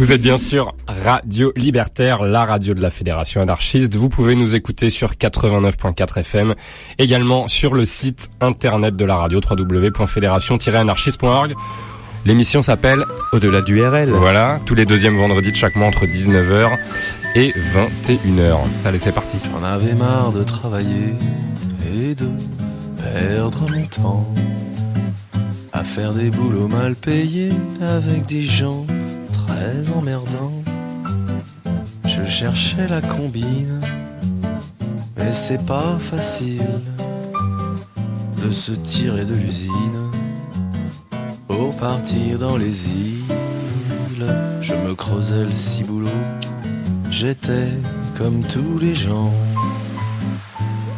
Vous êtes bien sûr Radio Libertaire, la radio de la Fédération anarchiste. Vous pouvez nous écouter sur 89.4 FM, également sur le site internet de la radio www.fédération-anarchiste.org. L'émission s'appelle Au-delà du RL. Voilà, tous les deuxièmes vendredis de chaque mois entre 19h et 21h. Allez, c'est parti. J'en avais marre de travailler et de perdre mon temps à faire des boulots mal payés avec des gens très emmerdants. Je cherchais la combine, mais c'est pas facile de se tirer de l'usine pour partir dans les îles. Je me creusais le ciboulot, j'étais comme tous les gens.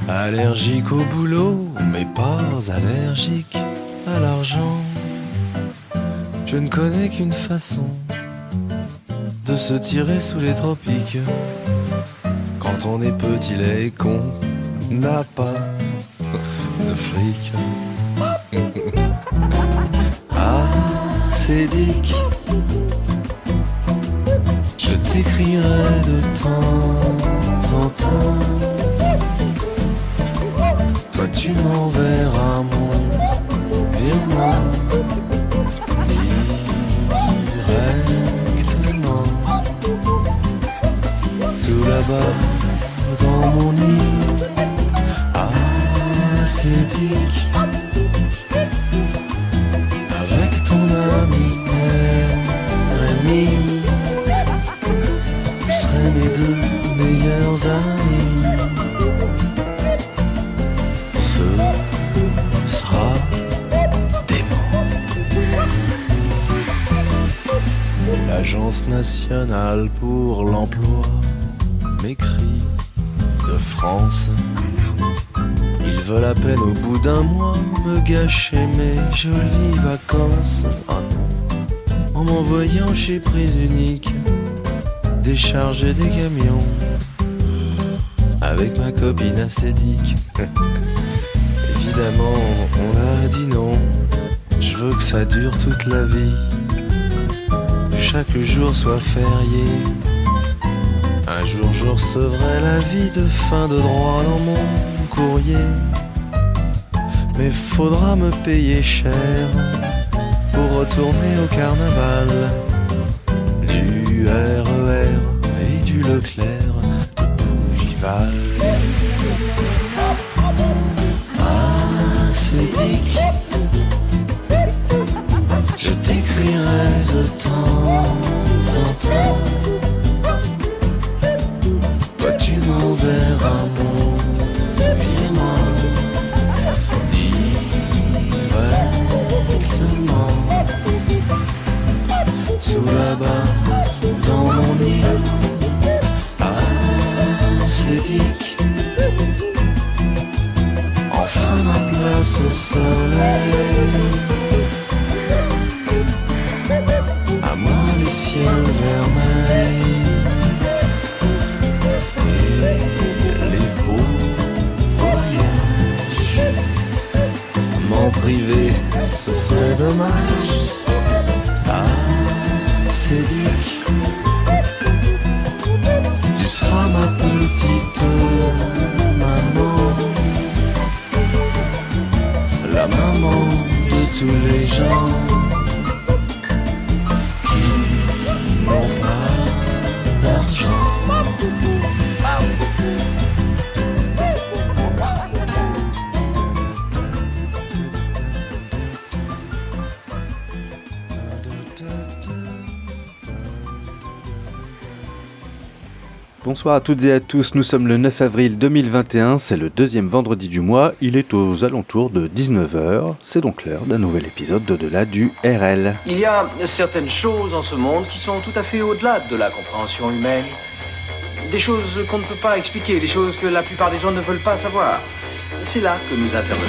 Allergique au boulot, mais pas allergique à l'argent. Je ne connais qu'une façon de se tirer sous les tropiques. Quand on est petit, les con n'a pas de fric. ah, c'est dick. Je t'écrirai de temps en temps. Toi, tu m'enverras mon virement dans mon lit. Ah. Avec ton ami Rémi, vous serez mes deux meilleurs amis. Ce sera dément. L'Agence nationale pour l'emploi m'écrit de France. Ils veulent à peine au bout d'un mois me gâcher mes jolies vacances. Ah non, en m'envoyant chez Prise Unique décharger des camions avec ma copine acédique. Évidemment, on a dit non. Je veux que ça dure toute la vie. Que chaque jour soit férié. Un jour, je recevrai la vie de fin de droit dans mon courrier. Mais faudra me payer cher pour retourner au carnaval. Du RER et du Leclerc de Bougival. Ah, Bonsoir à toutes et à tous, nous sommes le 9 avril 2021, c'est le deuxième vendredi du mois, il est aux alentours de 19h, c'est donc l'heure d'un nouvel épisode d'au-delà du RL. Il y a certaines choses en ce monde qui sont tout à fait au-delà de la compréhension humaine. Des choses qu'on ne peut pas expliquer, des choses que la plupart des gens ne veulent pas savoir. C'est là que nous intervenons.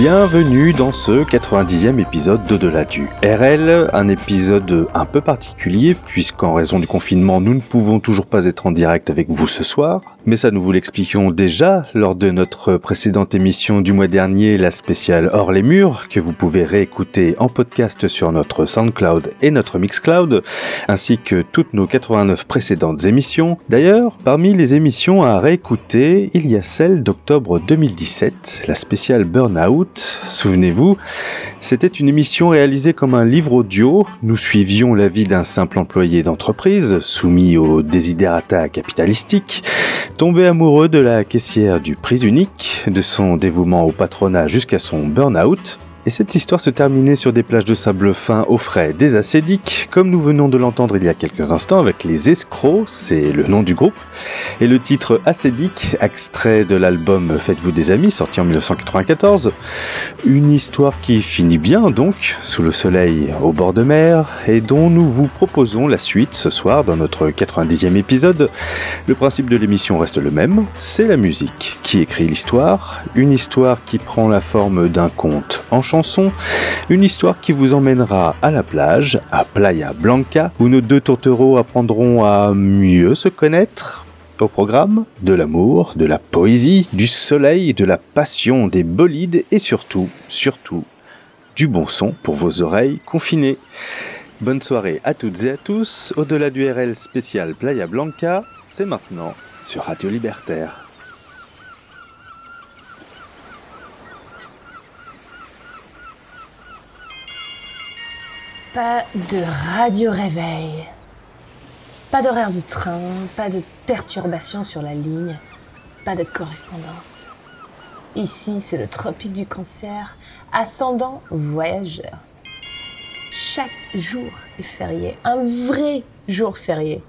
Bienvenue dans ce 90e épisode d'Au-delà du RL, un épisode un peu particulier puisqu'en raison du confinement nous ne pouvons toujours pas être en direct avec vous ce soir, mais ça nous vous l'expliquions déjà lors de notre précédente émission du mois dernier, la spéciale Hors les murs, que vous pouvez réécouter en podcast sur notre SoundCloud et notre Mixcloud, ainsi que toutes nos 89 précédentes émissions. D'ailleurs, parmi les émissions à réécouter, il y a celle d'octobre 2017, la spéciale Burnout, souvenez-vous, c'était une émission réalisée comme un livre audio. Nous suivions la vie d'un simple employé d'entreprise, soumis aux desiderata capitalistiques, tombé amoureux de la caissière du prix unique, de son dévouement au patronat jusqu'à son burn-out, et cette histoire se terminait sur des plages de sable fin au frais des acédiques, comme nous venons de l'entendre il y a quelques instants avec les escrocs, c'est le nom du groupe, et le titre acédique, extrait de l'album Faites-vous des amis, sorti en 1994. Une histoire qui finit bien donc, sous le soleil au bord de mer, et dont nous vous proposons la suite ce soir dans notre 90e épisode. Le principe de l'émission reste le même, c'est la musique qui écrit l'histoire, une histoire qui prend la forme d'un conte en une histoire qui vous emmènera à la plage, à Playa Blanca, où nos deux tourtereaux apprendront à mieux se connaître. Au programme, de l'amour, de la poésie, du soleil, de la passion, des bolides et surtout, surtout, du bon son pour vos oreilles confinées. Bonne soirée à toutes et à tous. Au-delà du RL spécial Playa Blanca, c'est maintenant sur Radio Libertaire. Pas de radio réveil. Pas d'horaire du train, pas de perturbation sur la ligne, pas de correspondance. Ici, c'est le tropique du cancer, ascendant voyageur. Chaque jour est férié, un vrai jour férié.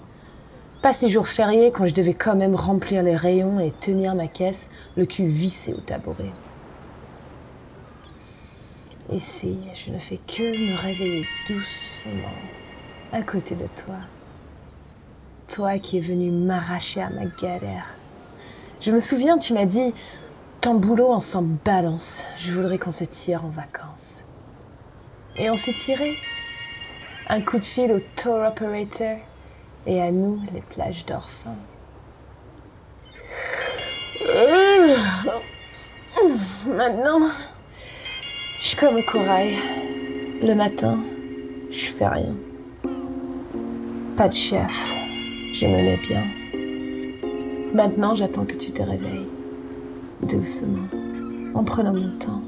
Pas ces jours fériés quand je devais quand même remplir les rayons et tenir ma caisse, le cul vissé au tabouret. Ici, je ne fais que me réveiller doucement à côté de toi. Toi qui es venu m'arracher à ma galère. Je me souviens, tu m'as dit, ton boulot en s'en balance. Je voudrais qu'on se tire en vacances. Et on s'est tiré. Un coup de fil au tour operator et à nous les plages d'Orphin. Maintenant, je suis comme au corail. Le matin, je fais rien. Pas de chef. Je me mets bien. Maintenant, j'attends que tu te réveilles. Doucement. En prenant mon temps.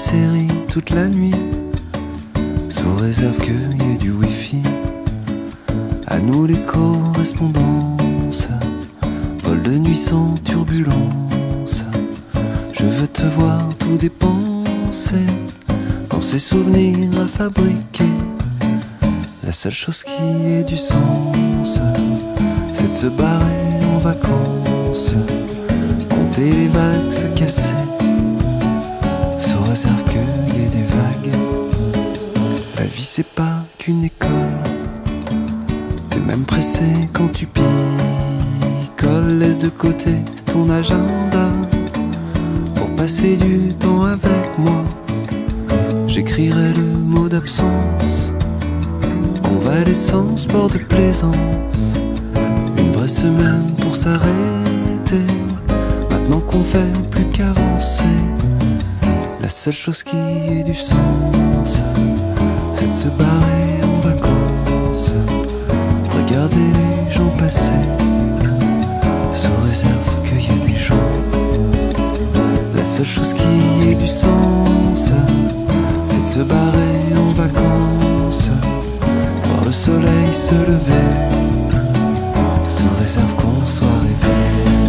Séries toute la nuit. Sous réserve qu'il y ait du wifi. À nous les correspondances. Vol de nuit sans turbulence. Je veux te voir tout dépenser. Dans ces souvenirs à fabriquer. La seule chose qui ait du sens c'est de se barrer en vacances, compter les vagues se réserve qu'il y ait des vagues. La vie c'est pas qu'une école, t'es même pressé quand tu picoles, laisse de côté ton agenda pour passer du temps avec moi. J'écrirai le mot d'absence, convalescence, sport de plaisance. Une vraie semaine pour s'arrêter. Maintenant qu'on fait plus qu'avancer. La seule chose qui ait du sens, c'est de se barrer en vacances. Regarder les gens passer. Sous réserve qu'il y ait des gens. La seule chose qui ait du sens, c'est de se barrer en vacances. Voir le soleil se lever sous réserve qu'on soit réveillé.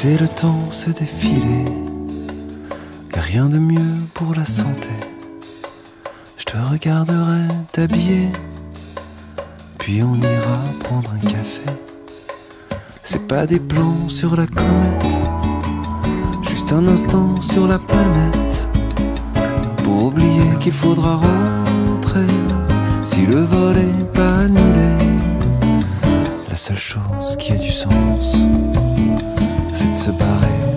Laisser le temps se défiler, rien de mieux pour la santé. Je te regarderai t'habiller, puis on ira prendre un café. C'est pas des plans sur la comète juste un instant sur la planète pour oublier qu'il faudra rentrer si le vol est pas annulé. La seule chose qui a du sens, c'est de se barrer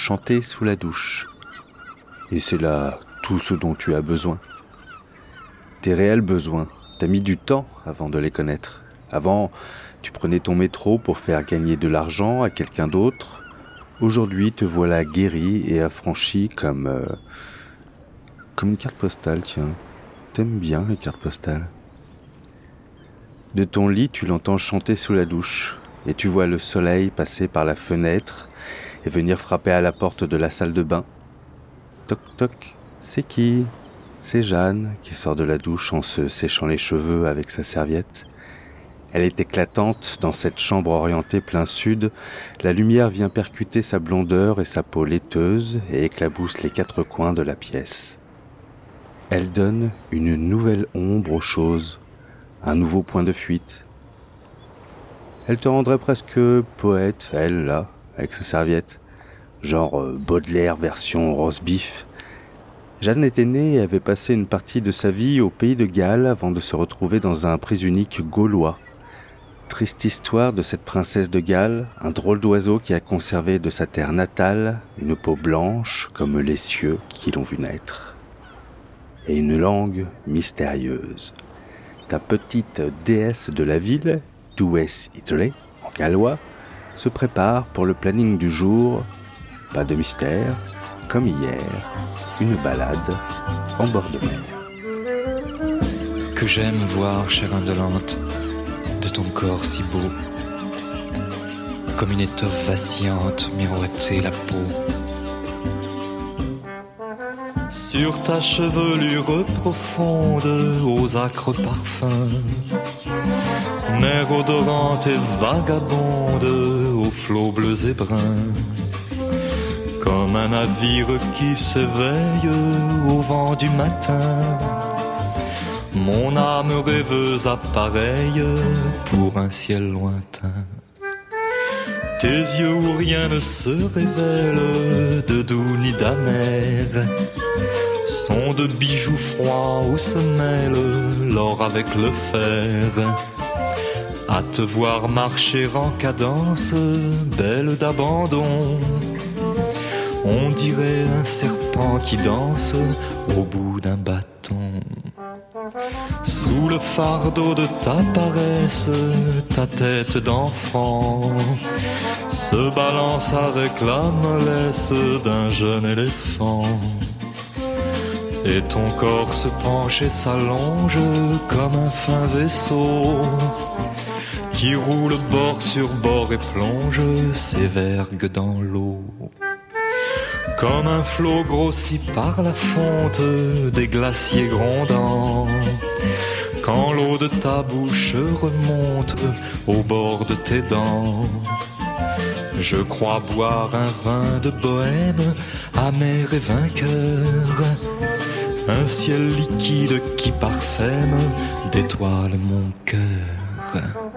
chanter sous la douche. Et c'est là tout ce dont tu as besoin. Tes réels besoins. T'as mis du temps avant de les connaître. Avant, tu prenais ton métro pour faire gagner de l'argent à quelqu'un d'autre. Aujourd'hui, te voilà guéri et affranchi comme... euh, comme une carte postale, tiens. T'aimes bien les cartes postales. De ton lit, tu l'entends chanter sous la douche, et tu vois le soleil passer par la fenêtre et venir frapper à la porte de la salle de bain. Toc toc, c'est qui? C'est Jeanne qui sort de la douche en se séchant les cheveux avec sa serviette. Elle est éclatante dans cette chambre orientée plein sud. La lumière vient percuter sa blondeur et sa peau laiteuse et éclabousse les quatre coins de la pièce. Elle donne une nouvelle ombre aux choses, un nouveau point de fuite. Elle te rendrait presque poète, elle, là, avec sa serviette. Genre euh, Baudelaire version rose beef. Jeanne était née et avait passé une partie de sa vie au pays de Galles avant de se retrouver dans un prise unique gaulois. Triste histoire de cette princesse de Galles, un drôle d'oiseau qui a conservé de sa terre natale une peau blanche comme les cieux qui l'ont vu naître. Et une langue mystérieuse. Ta petite déesse de la ville, Dues Idre, en gallois, se prépare pour le planning du jour. Pas de mystère, comme hier, une balade en bord de mer. que j'aime voir, chère indolente, de ton corps si beau, comme une étoffe vacillante miroiter la peau. Sur ta chevelure profonde, aux acres parfums, mer odorante et vagabonde, flots bleus et bruns, comme un navire qui s'éveille au vent du matin. Mon âme rêveuse appareille pour un ciel lointain. Tes yeux où rien ne se révèle de doux ni d'amer sont de bijoux froids où se mêle l'or avec le fer. À te voir marcher en cadence, belle d'abandon, on dirait un serpent qui danse au bout d'un bâton. Sous le fardeau de ta paresse, ta tête d'enfant se balance avec la mollesse d'un jeune éléphant. Et ton corps se penche et s'allonge comme un fin vaisseau qui roule bord sur bord et plonge ses vergues dans l'eau. Comme un flot grossi par la fonte des glaciers grondants. Quand l'eau de ta bouche remonte au bord de tes dents. Je crois boire un vin de bohème, amer et vainqueur. Un ciel liquide qui parsème d'étoiles mon cœur.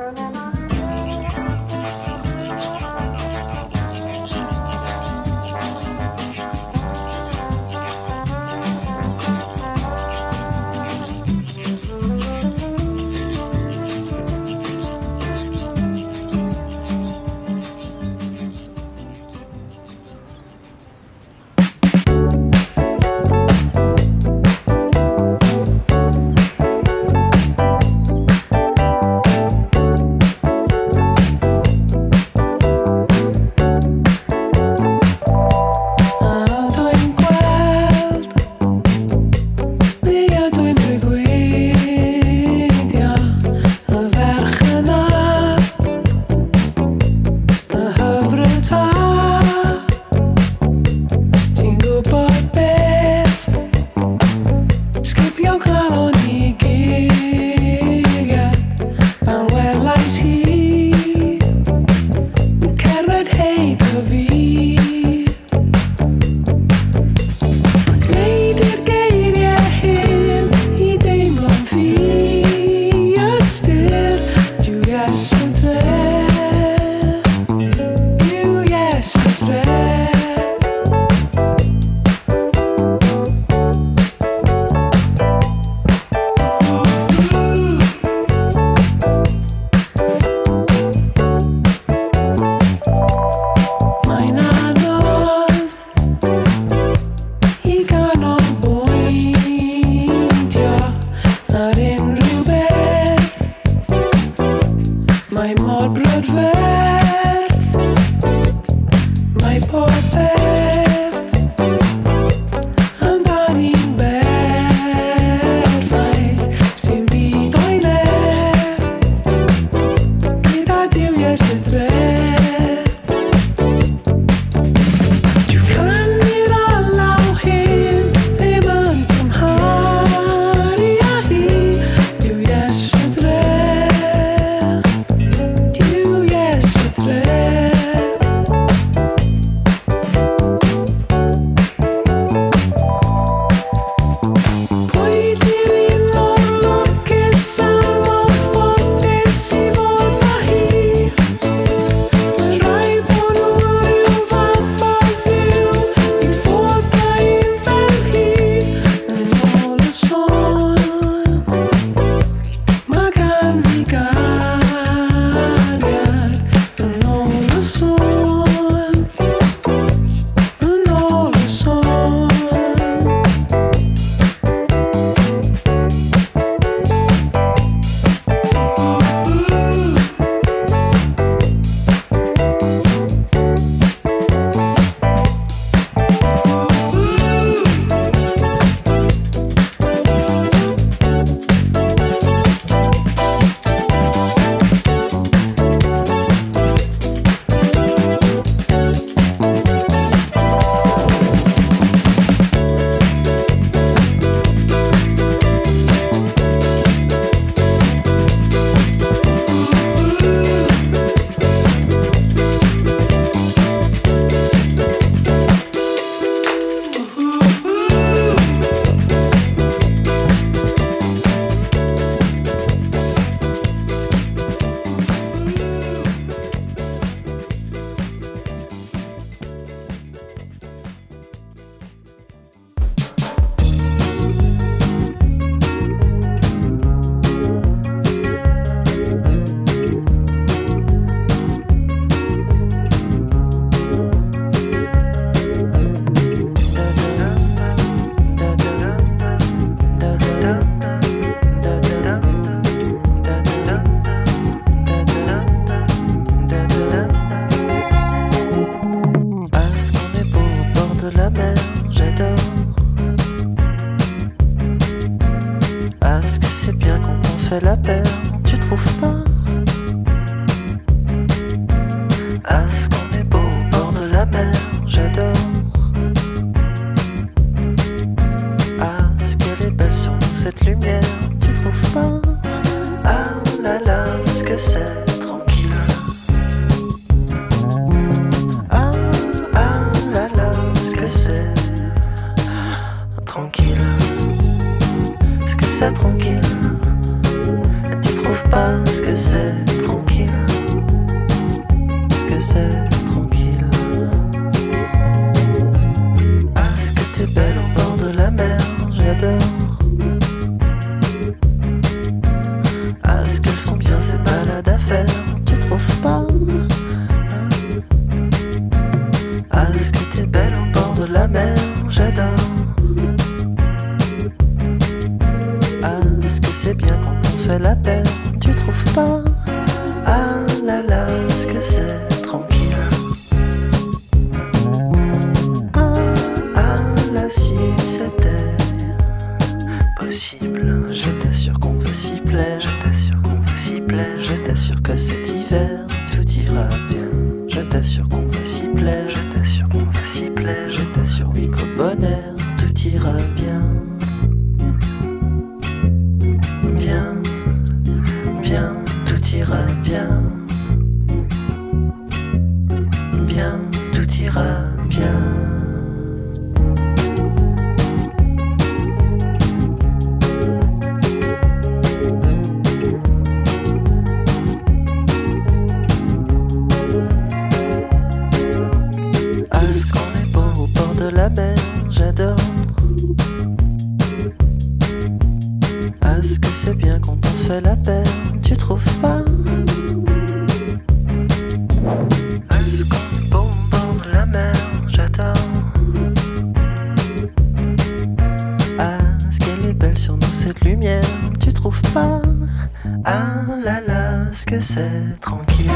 C'est tranquille.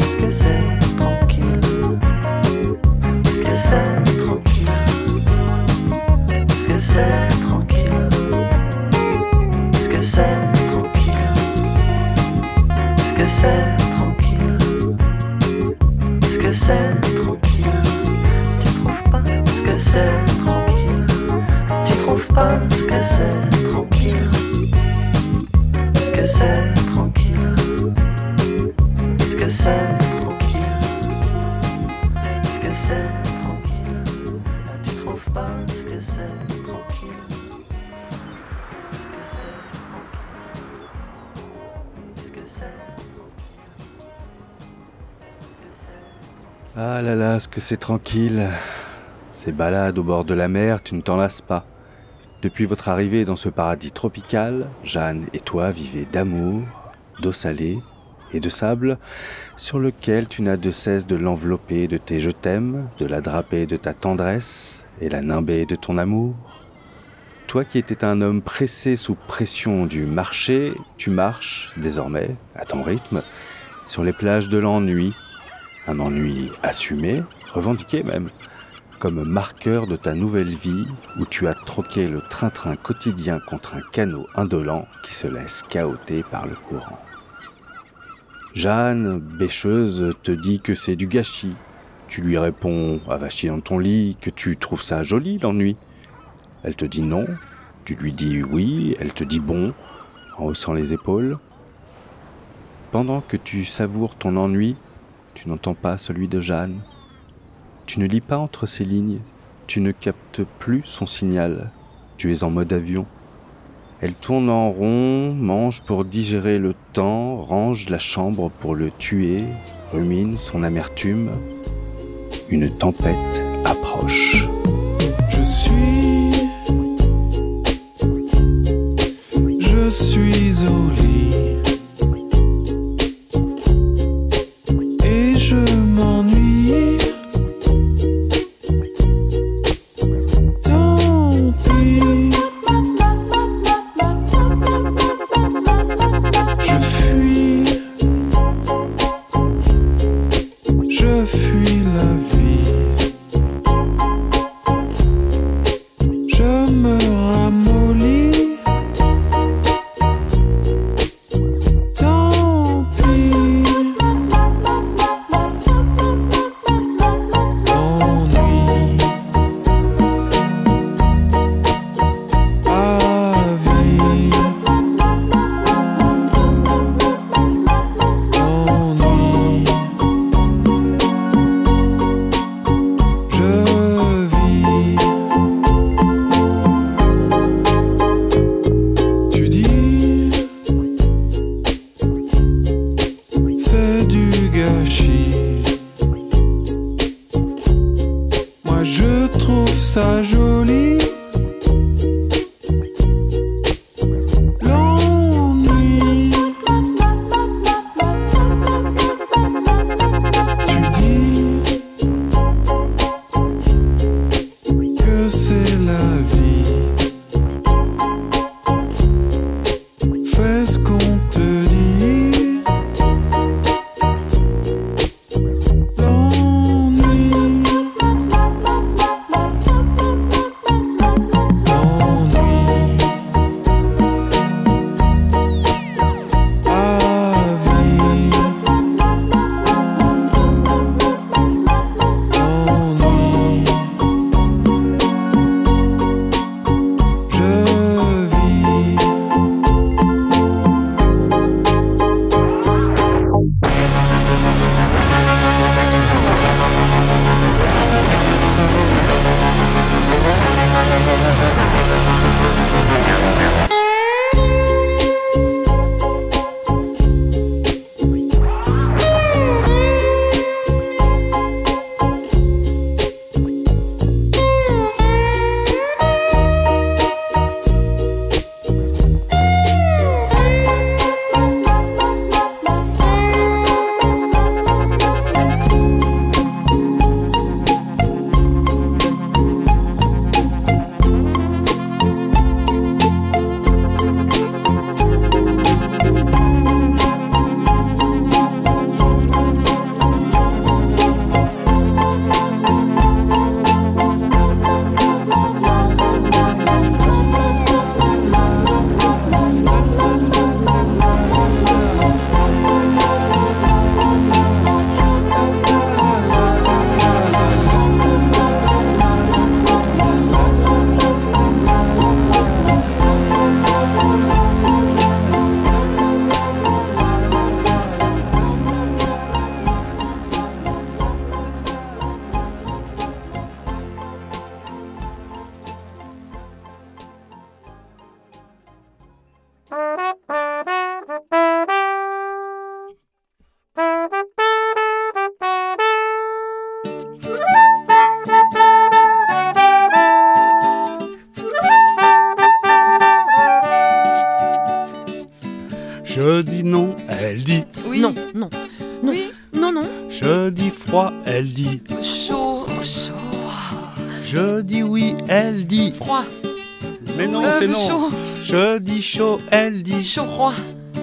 Ce que c'est? C'est tranquille. Ces balades au bord de la mer, tu ne t'en pas. Depuis votre arrivée dans ce paradis tropical, Jeanne et toi vivez d'amour, d'eau salée et de sable, sur lequel tu n'as de cesse de l'envelopper de tes je t'aime, de la draper de ta tendresse et la nimber de ton amour. Toi qui étais un homme pressé sous pression du marché, tu marches, désormais, à ton rythme, sur les plages de l'ennui, un ennui assumé, revendiqué même, comme marqueur de ta nouvelle vie où tu as troqué le train-train quotidien contre un canot indolent qui se laisse cahoter par le courant. Jeanne, bêcheuse, te dit que c'est du gâchis. Tu lui réponds, avachi dans ton lit, que tu trouves ça joli l'ennui. Elle te dit non, tu lui dis oui, elle te dit bon, en haussant les épaules. Pendant que tu savoures ton ennui, tu n'entends pas celui de Jeanne. Tu ne lis pas entre ces lignes, tu ne captes plus son signal. Tu es en mode avion. Elle tourne en rond, mange pour digérer le temps, range la chambre pour le tuer, rumine son amertume. Une tempête approche. Je suis. Je suis elle dit.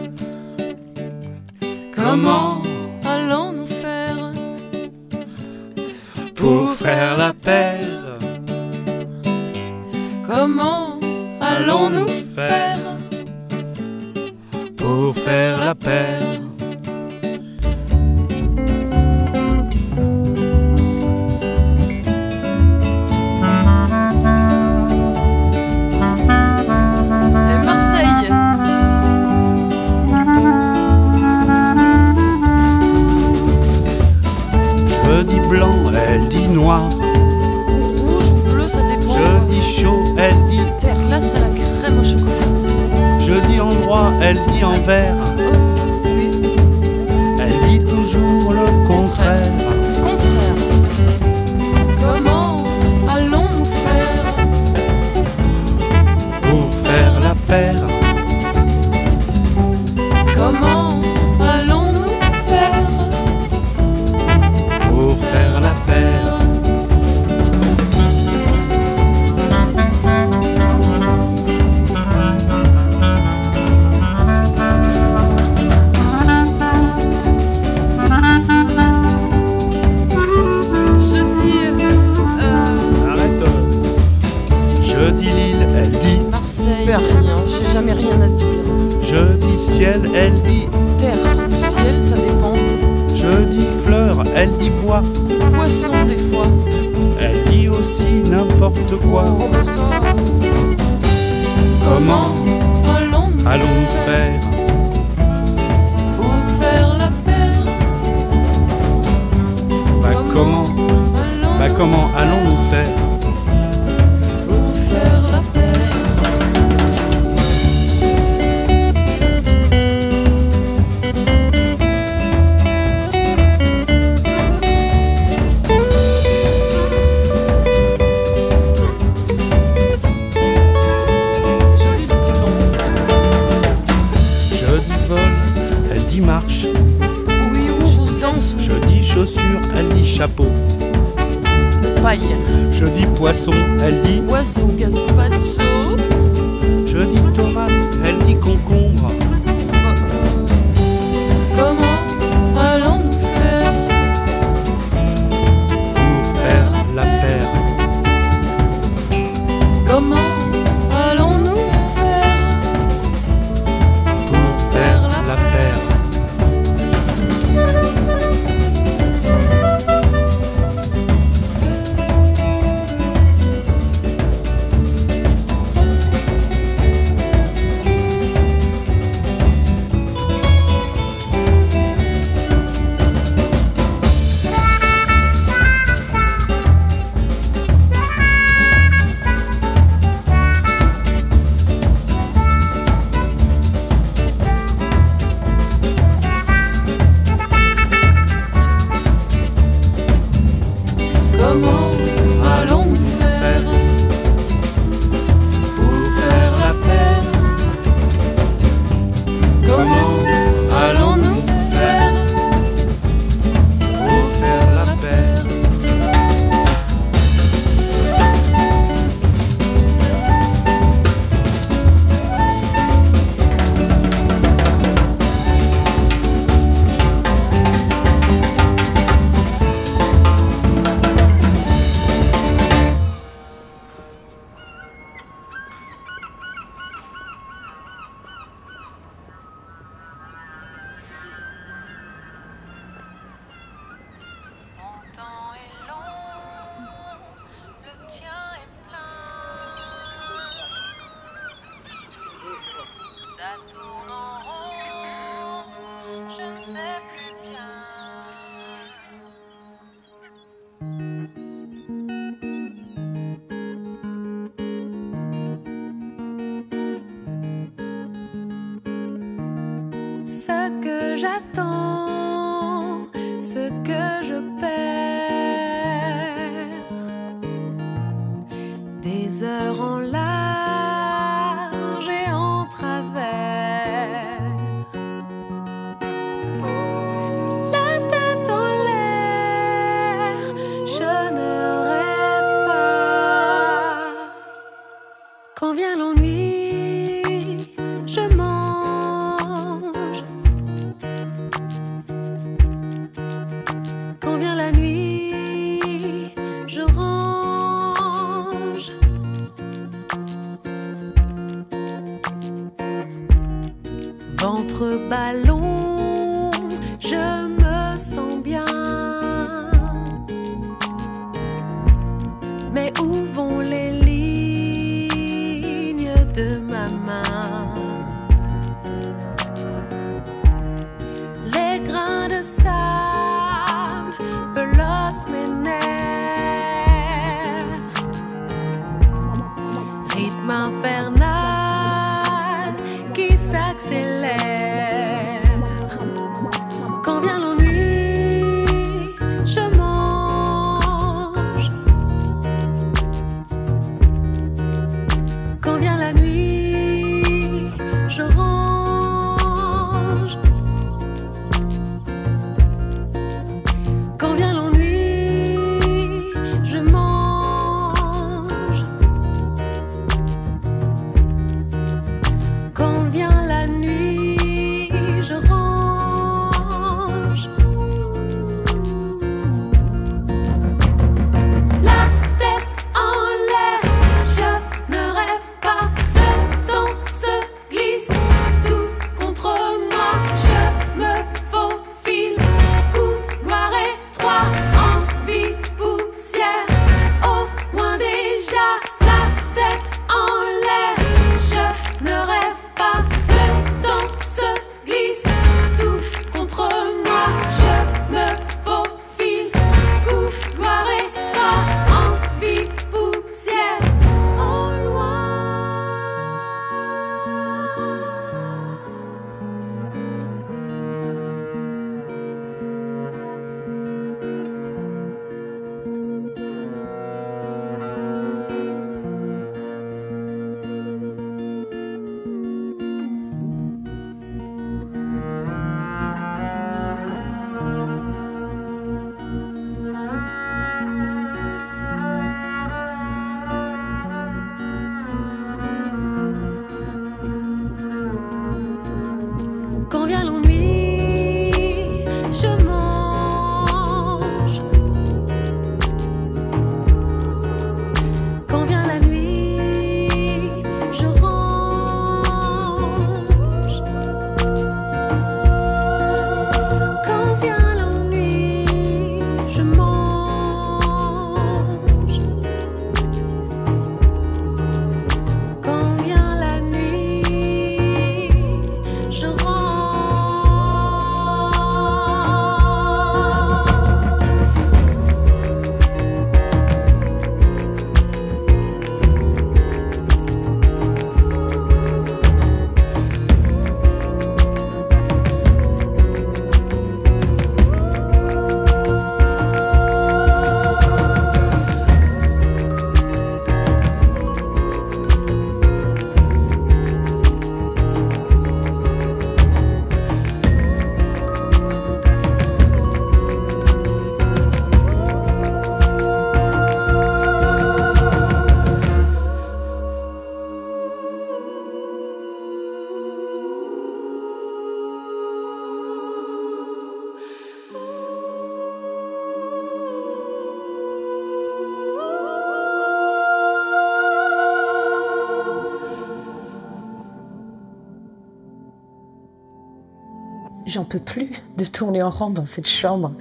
J'en peux plus de tourner en rond dans cette chambre.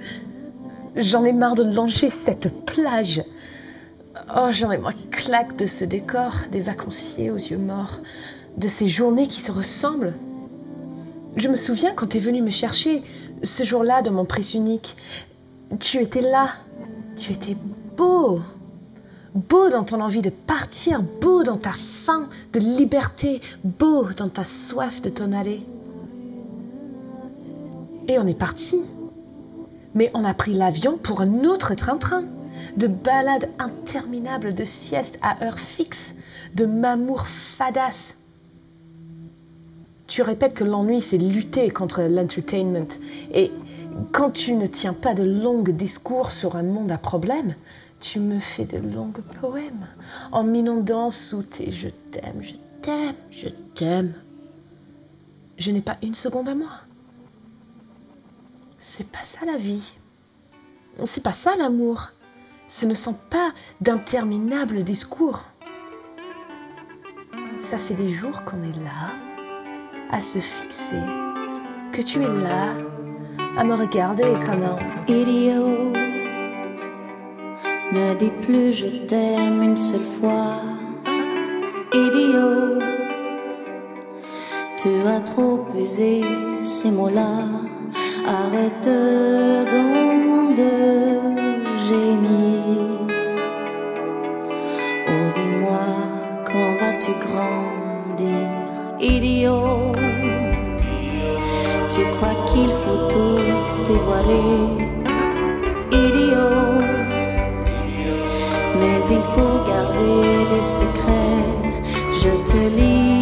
J'en ai marre de longer cette plage. Oh, j'en ai marre claque de ce décor, des vacanciers aux yeux morts, de ces journées qui se ressemblent. Je me souviens quand t'es venu me chercher, ce jour-là dans mon presse unique. Tu étais là. Tu étais beau. Beau dans ton envie de partir, beau dans ta faim de liberté, beau dans ta soif de t'en aller. Et on est parti. Mais on a pris l'avion pour un autre train-train. De balades interminables, de siestes à heure fixe, de mamour fadas. Tu répètes que l'ennui, c'est lutter contre l'entertainment. Et quand tu ne tiens pas de longs discours sur un monde à problème, tu me fais de longs poèmes en m'inondant sous tes je t'aime, je t'aime, je t'aime. Je n'ai pas une seconde à moi. C'est pas ça la vie. C'est pas ça l'amour. Ce ne sont pas d'interminables discours. Ça fait des jours qu'on est là, à se fixer, que tu es là, à me regarder comme un Idiot, ne dis plus je t'aime une seule fois. Idiot, tu as trop usé ces mots-là. Arrête donc de gémir. Oh, dis-moi, quand vas-tu grandir? Idiot, tu crois qu'il faut tout dévoiler? Idiot, mais il faut garder des secrets. Je te lis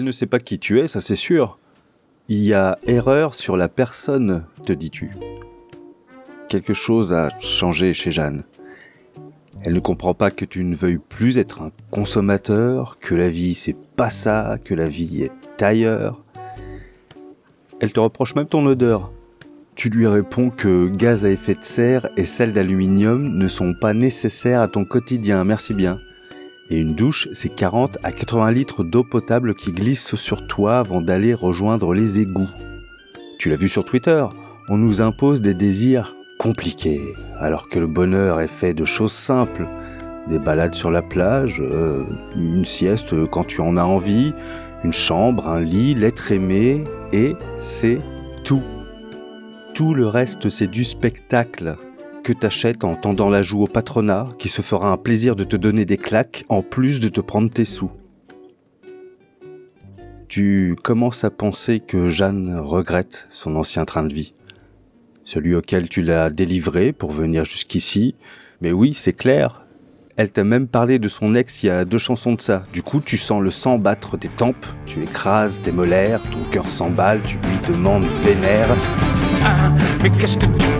Elle ne sait pas qui tu es, ça c'est sûr. Il y a erreur sur la personne, te dis-tu. Quelque chose a changé chez Jeanne. Elle ne comprend pas que tu ne veuilles plus être un consommateur, que la vie c'est pas ça, que la vie est ailleurs. Elle te reproche même ton odeur. Tu lui réponds que gaz à effet de serre et sel d'aluminium ne sont pas nécessaires à ton quotidien, merci bien. Et une douche, c'est 40 à 80 litres d'eau potable qui glissent sur toi avant d'aller rejoindre les égouts. Tu l'as vu sur Twitter, on nous impose des désirs compliqués, alors que le bonheur est fait de choses simples. Des balades sur la plage, euh, une sieste quand tu en as envie, une chambre, un lit, l'être aimé, et c'est tout. Tout le reste, c'est du spectacle que t'achètes en tendant la joue au patronat qui se fera un plaisir de te donner des claques en plus de te prendre tes sous. Tu commences à penser que Jeanne regrette son ancien train de vie. Celui auquel tu l'as délivré pour venir jusqu'ici. Mais oui, c'est clair. Elle t'a même parlé de son ex il y a deux chansons de ça. Du coup, tu sens le sang battre tes tempes, tu écrases tes molaires, ton cœur s'emballe, tu lui demandes vénère. Ah, mais qu'est-ce que tu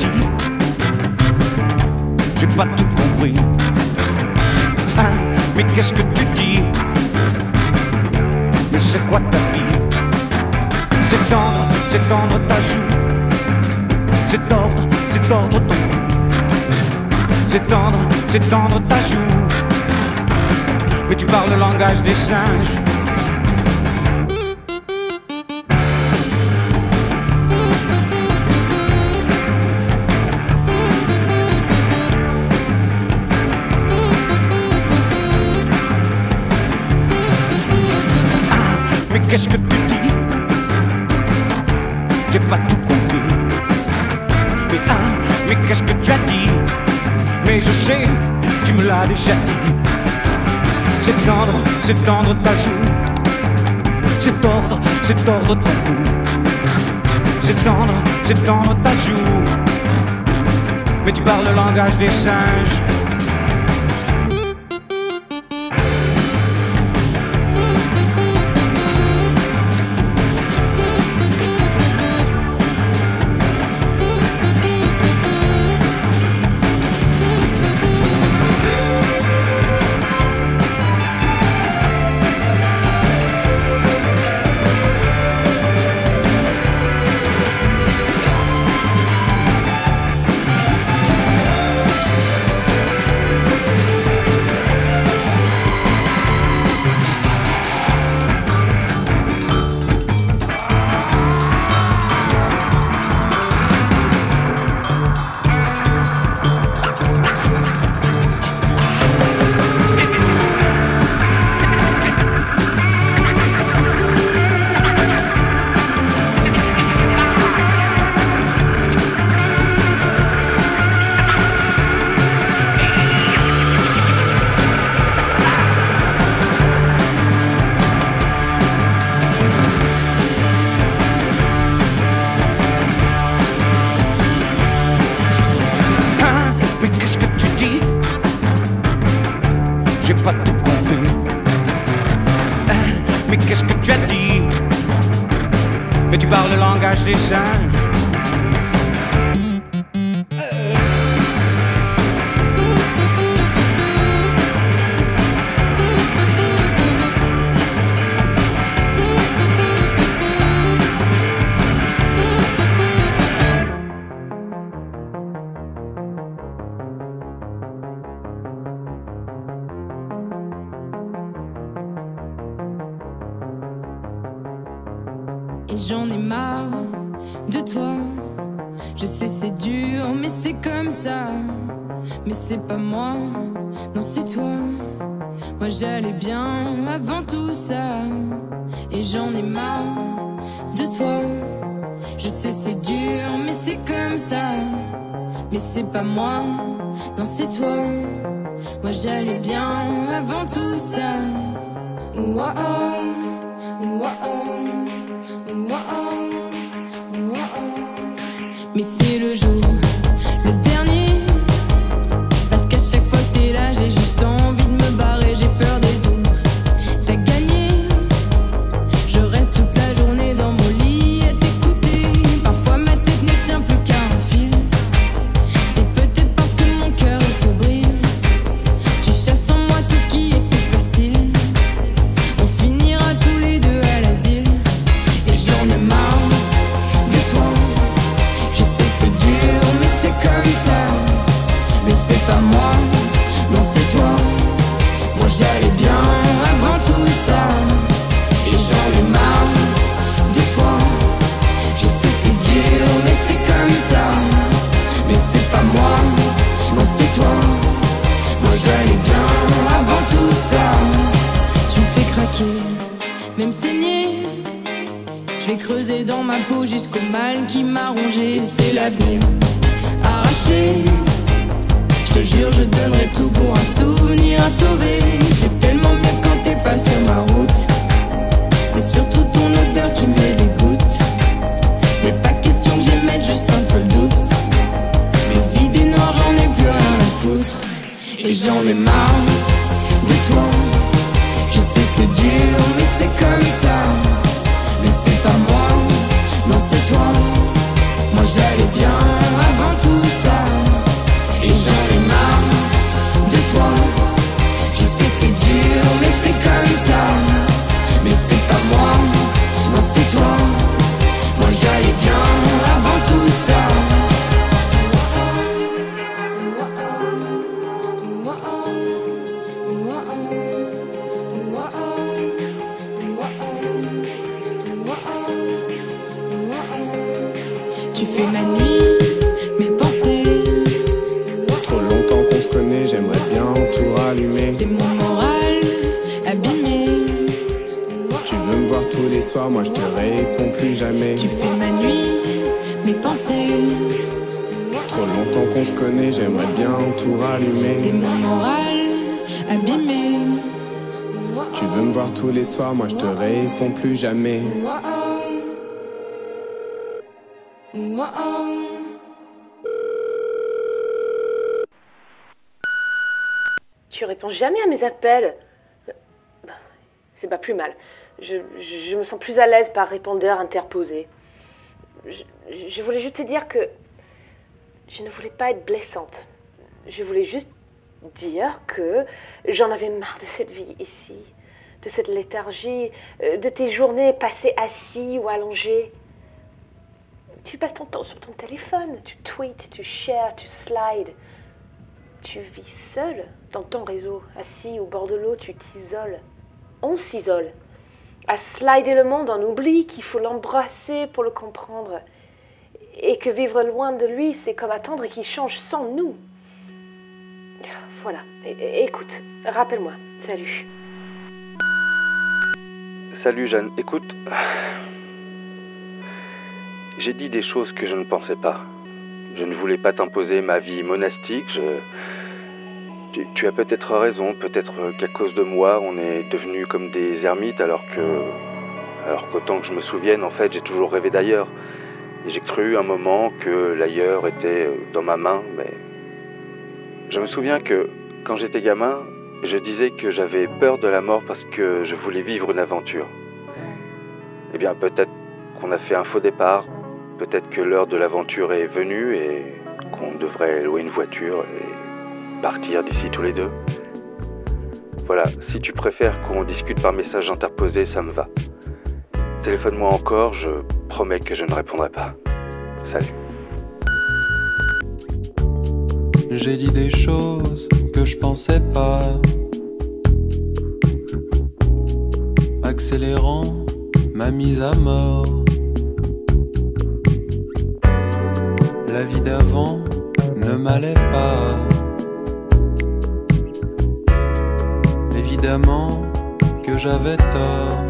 J'ai pas tout compris. Ah, mais qu'est-ce que tu dis? Mais c'est quoi ta vie? C'est tendre, c'est tendre ta joue. C'est tordre, c'est tordre ton cou. C'est tendre, c'est tendre ta joue. Mais tu parles le langage des singes. Qu'est-ce que tu dis? J'ai pas tout compris. Mais ah, mais qu'est-ce que tu as dit? Mais je sais, tu me l'as déjà dit. C'est tendre, c'est tendre ta joue. C'est tordre, c'est tordre ton cou. C'est tendre, c'est tendre ta joue. Mais tu parles le langage des singes. De toi. Je sais c'est dur, mais c'est comme ça. Mais c'est pas moi, non c'est toi. Moi j'allais bien avant tout ça. Et j'en ai marre de toi. Je sais c'est dur, mais c'est comme ça. Mais c'est pas moi, non c'est toi. Moi j'allais bien avant tout ça. Wow. Dans ma peau jusqu'au mal qui m'a rongé. C'est l'avenir arraché. Je te jure, je donnerai tout pour un souvenir à sauver. C'est tellement mieux quand t'es pas sur ma route. C'est surtout ton odeur qui me dégoûte. Mais pas question que j'aimette juste un seul doute. Mes idées noires, j'en ai plus rien à foutre. Et j'en ai marre de toi. Je sais c'est dur, mais c'est comme ça. Mais c'est pas moi, non c'est toi. Moi j'allais bien avant tout ça. Et j'en ai marre de toi. Je sais c'est dur, mais c'est comme ça. Mais c'est pas moi, non c'est toi. Moi j'allais bien mon moral abîmé. Tu veux me voir tous les soirs, moi je te réponds plus jamais. Tu fais ma nuit, mes pensées. Trop longtemps qu'on se connaît, j'aimerais bien tout rallumer. C'est mon moral abîmé. Tu veux me voir tous les soirs, moi je te réponds plus jamais. Jamais à mes appels. C'est pas plus mal. Je, me sens plus à l'aise par répondeur interposé. Je, voulais juste te dire que je ne voulais pas être blessante. Je voulais juste dire que j'en avais marre de cette vie ici, de cette léthargie, euh, de tes journées passées assis ou allongées. Tu passes ton temps sur ton téléphone, tu tweets, tu shares, tu slides. Tu vis seul dans ton réseau, assis au bord de l'eau, tu t'isoles. On s'isole. À slider le monde, on oublie qu'il faut l'embrasser pour le comprendre. Et que vivre loin de lui, c'est comme attendre qu'il change sans nous. Voilà. Écoute, rappelle-moi. Salut. Salut Jeanne, écoute, j'ai dit des choses que je ne pensais pas. Je ne voulais pas t'imposer ma vie monastique. Je... Tu, as peut-être raison, peut-être qu'à cause de moi, on est devenus comme des ermites alors que... Alors qu'autant que je me souvienne, en fait, j'ai toujours rêvé d'ailleurs. Et j'ai cru un moment que l'ailleurs était euh, dans ma main, mais... Je me souviens que quand j'étais gamin, je disais que j'avais peur de la mort parce que je voulais vivre une aventure. Eh bien, peut-être qu'on a fait un faux départ, peut-être que l'heure de l'aventure est venue et qu'on devrait louer une voiture partir d'ici tous les deux. Voilà, si tu préfères qu'on discute par message interposé, ça me va. Téléphone-moi encore, je promets que je ne répondrai pas. Salut. J'ai dit des choses que je pensais pas. Accélérant ma mise à mort. La vie d'avant ne m'allait pas. Évidemment que j'avais tort.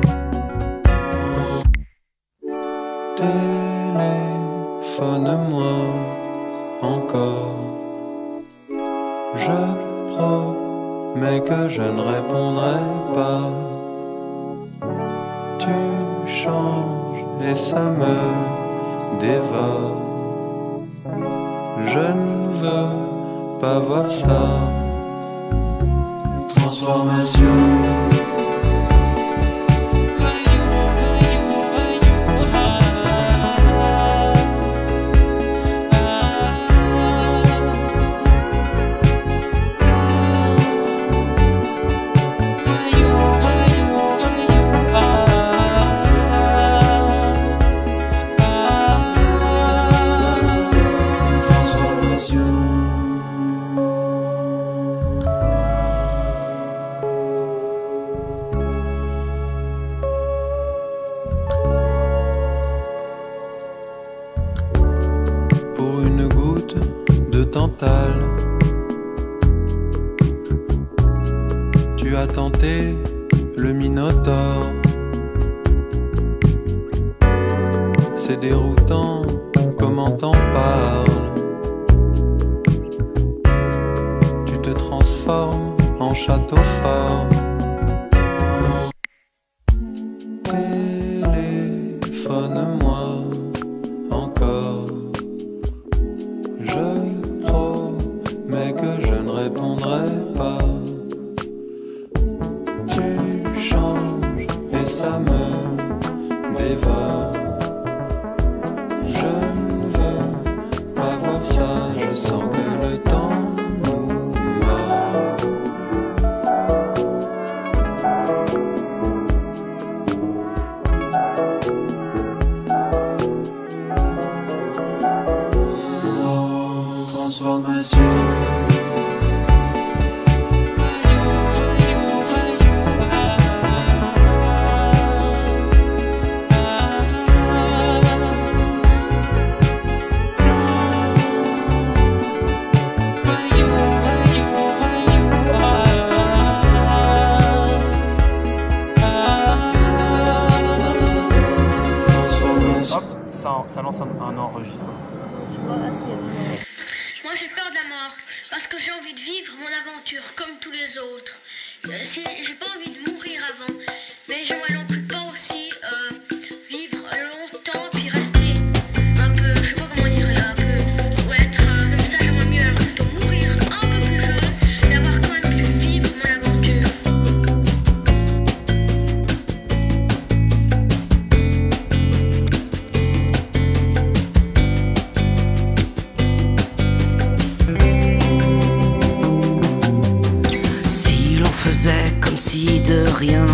Téléphone-moi encore. Je promets que je ne répondrai pas. Tu changes et ça me dévore. Je ne veux pas voir ça. transformación. ça lance un, enregistrement. Moi j'ai peur de la mort parce que j'ai envie de vivre mon aventure comme tous les autres. Euh, j'ai pas envie de mourir avant, mais j'aimerais non plus pas aussi rien.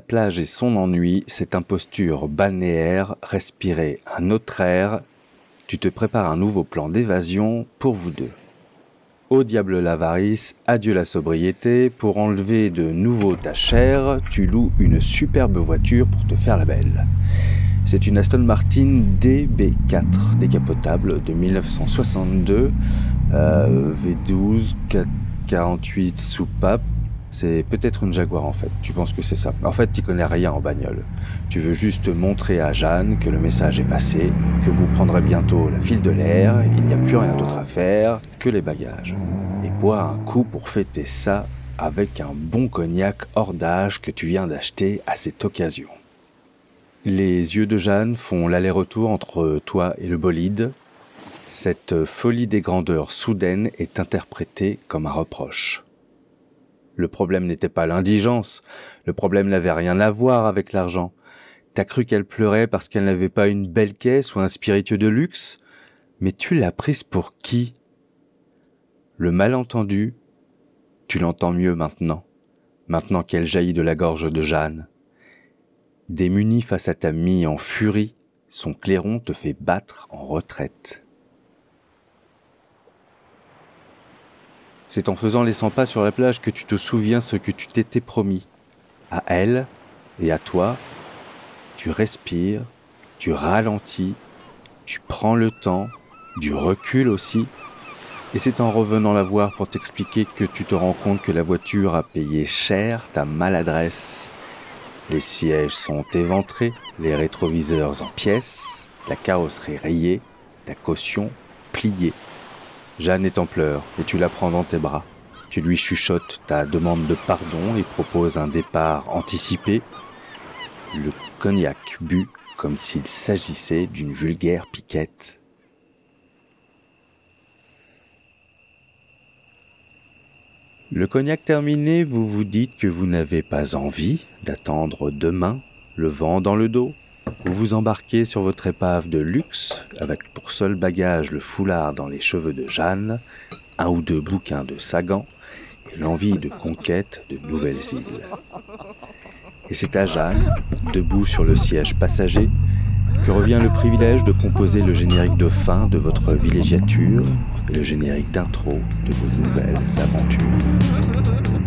La plage et son ennui, cette imposture balnéaire, respirer un autre air, tu te prépares un nouveau plan d'évasion pour vous deux. Au diable l'avarice, adieu la sobriété, pour enlever de nouveau ta chair, tu loues une superbe voiture pour te faire la belle. C'est une Aston Martin DB4 décapotable de 1962, euh, V12, 48 soupape. C'est peut-être une Jaguar en fait. Tu penses que c'est ça. En fait, tu connais rien en bagnole. Tu veux juste montrer à Jeanne que le message est passé, que vous prendrez bientôt la file de l'air, il n'y a plus rien d'autre à faire que les bagages. Et boire un coup pour fêter ça avec un bon cognac hors d'âge que tu viens d'acheter à cette occasion. Les yeux de Jeanne font l'aller-retour entre toi et le bolide. Cette folie des grandeurs soudaines est interprétée comme un reproche. Le problème n'était pas l'indigence, le problème n'avait rien à voir avec l'argent. T'as cru qu'elle pleurait parce qu'elle n'avait pas une belle caisse ou un spiritueux de luxe? Mais tu l'as prise pour qui? Le malentendu, tu l'entends mieux maintenant, maintenant qu'elle jaillit de la gorge de Jeanne. Démuni face à ta mie en furie, son clairon te fait battre en retraite. C'est en faisant les 100 pas sur la plage que tu te souviens ce que tu t'étais promis. À elle et à toi, tu respires, tu ralentis, tu prends le temps, du recul aussi. Et c'est en revenant la voir pour t'expliquer que tu te rends compte que la voiture a payé cher ta maladresse. Les sièges sont éventrés, les rétroviseurs en pièces, la carrosserie rayée, ta caution pliée. Jeanne est en pleurs et tu la prends dans tes bras. Tu lui chuchotes ta demande de pardon et proposes un départ anticipé. Le cognac bu comme s'il s'agissait d'une vulgaire piquette. Le cognac terminé, vous vous dites que vous n'avez pas envie d'attendre demain, le vent dans le dos. Vous vous embarquez sur votre épave de luxe, avec pour seul bagage le foulard dans les cheveux de Jeanne, un ou deux bouquins de Sagan et l'envie de conquête de nouvelles îles. Et c'est à Jeanne, debout sur le siège passager, que revient le privilège de composer le générique de fin de votre villégiature et le générique d'intro de vos nouvelles aventures.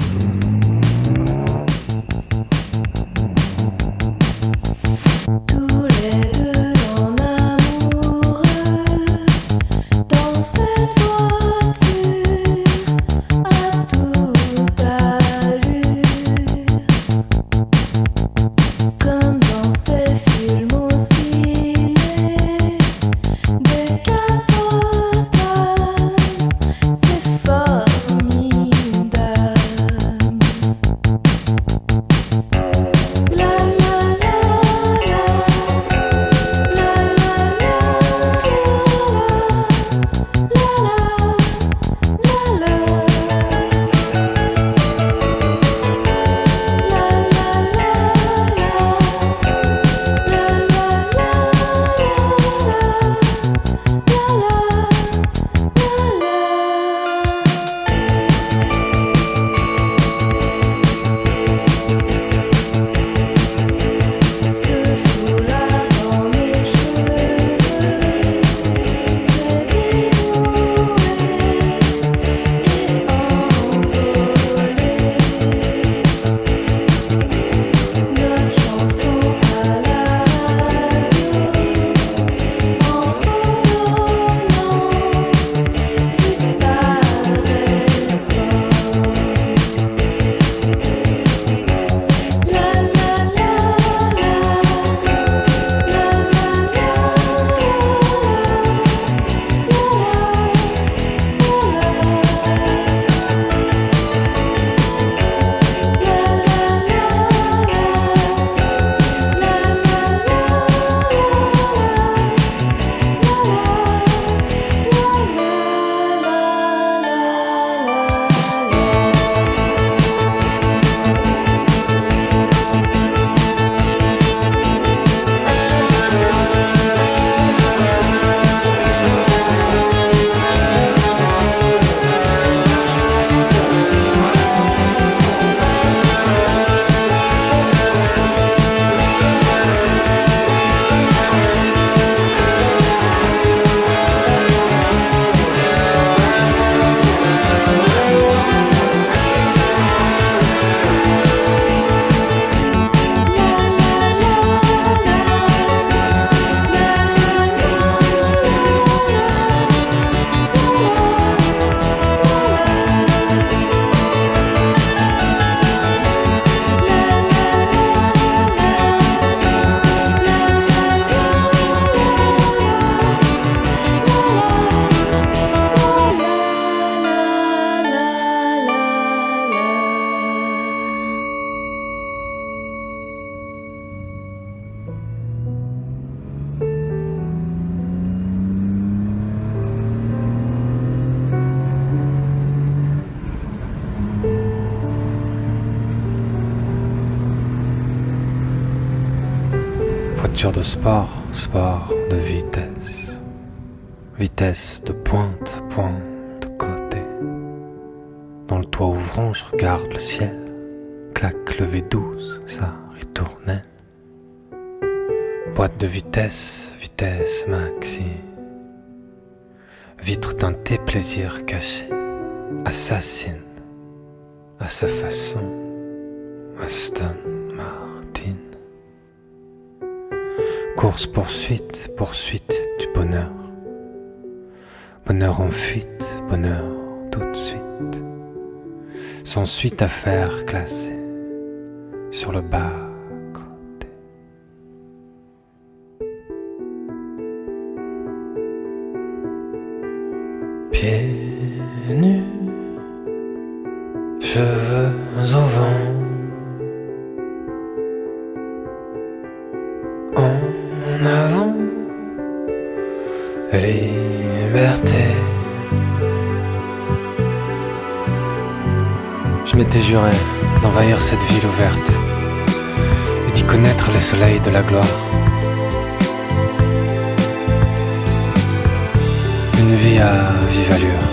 Vie à vive allure,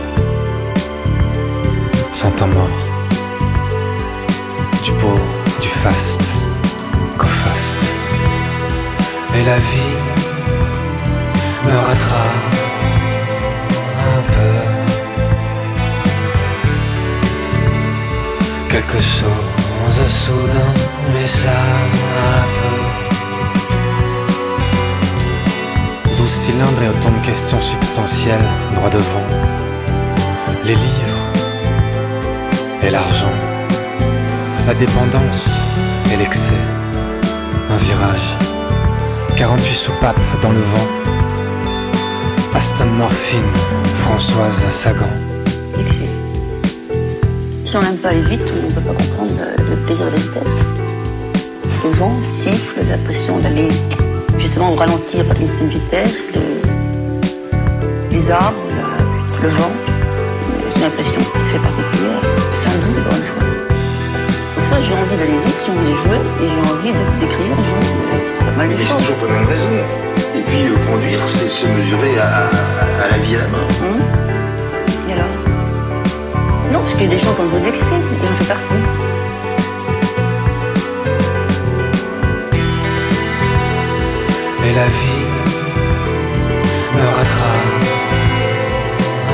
sans temps mort, du beau, du faste, qu'au faste. Et la vie me rattrape un peu. Quelque chose soudain, mais ça un peu. Douze cylindres et autant de questions substantielles, droit devant. Les livres et l'argent, la dépendance et l'excès, un virage. 48 soupapes dans le vent. Aston Morphine, Françoise Sagan. Si on n'aime pas aller vite, on ne peut pas comprendre le, le plaisir de l'espèce. Le vent siffle, la pression d'aller justement au ralentir par une certaine vitesse, le- les arbres, la- le vent. J'ai l'impression que ça fait particulière. C'est un goût de bonne fois. Pour ça, j'ai envie d'aller vite, j'ai envie de jouer et j'ai envie de- d'écrire, j'ai de pas mal de choses. toujours pour raison. Et puis euh, conduire, c'est se mesurer à, à- à la vie et à la mort. Et alors? Non, parce qu'il y a des gens qui ont besoin d'excès, et j'en fais partie. Et la vie me rattrape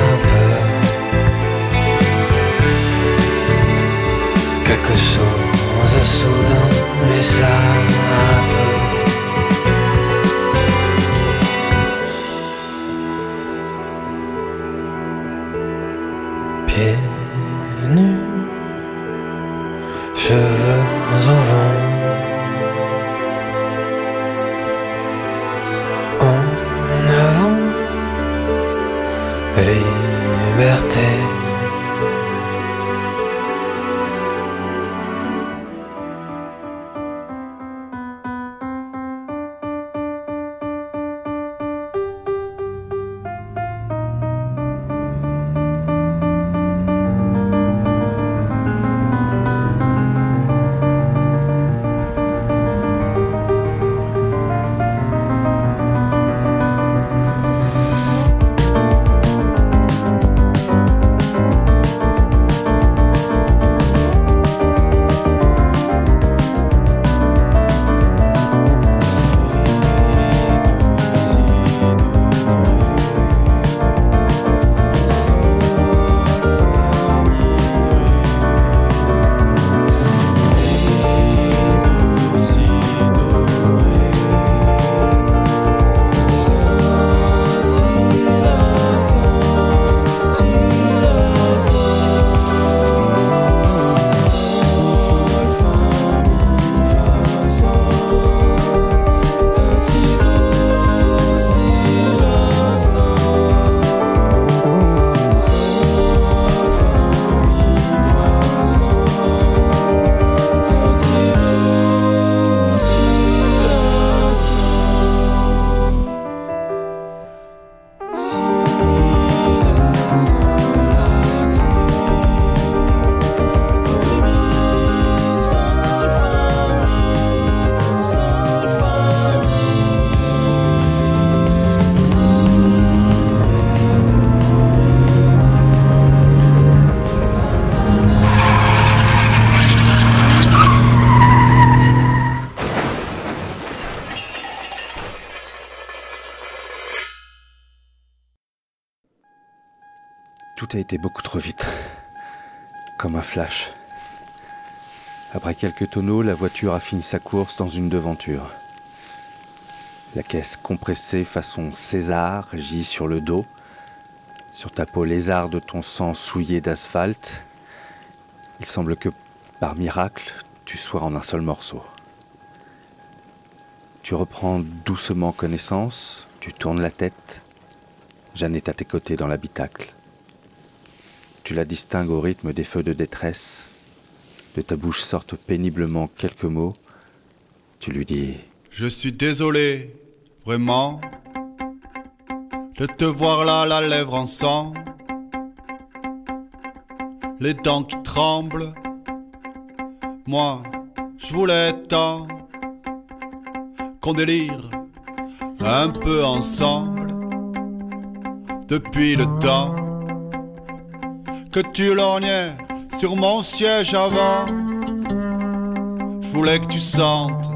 un peu. Quelque chose soudain, mais ça un. Été beaucoup trop vite. Comme un flash. Après quelques tonneaux, la voiture a fini sa course dans une devanture. La caisse compressée façon César gît sur le dos. Sur ta peau lézarde, ton sang souillé d'asphalte. Il semble que, par miracle, tu sois en un seul morceau. Tu reprends doucement connaissance, tu tournes la tête. Jeanne est à tes côtés dans l'habitacle. Tu la distingues au rythme des feux de détresse. De ta bouche sortent péniblement quelques mots. Tu lui dis Je suis désolé, vraiment, de te voir là, la lèvre en sang, les dents qui tremblent. Moi, je voulais tant qu'on délire un peu ensemble depuis le temps que tu lorgnais sur mon siège avant. Je voulais que tu sentes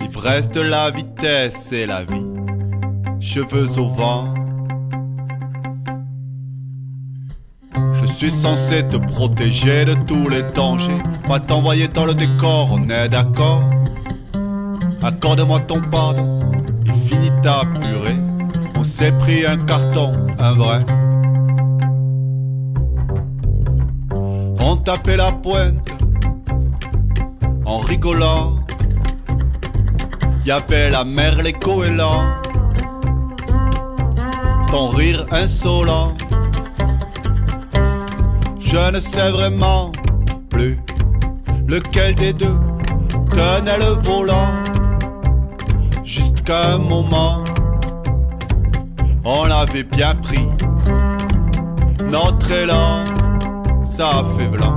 l'ivresse de la vitesse et la vie, cheveux au vent. Je suis censé te protéger de tous les dangers, pas t'envoyer dans le décor, on est d'accord. Accorde-moi ton pardon et finis ta purée. On s'est pris un carton, un vrai. On tapait la pointe en rigolant. Y avait la mer, les goélands. Ton rire insolent. Je ne sais vraiment plus lequel des deux tenait le volant. Jusqu'à un moment, on l'avait bien pris. Notre élan, ça a fait blanc.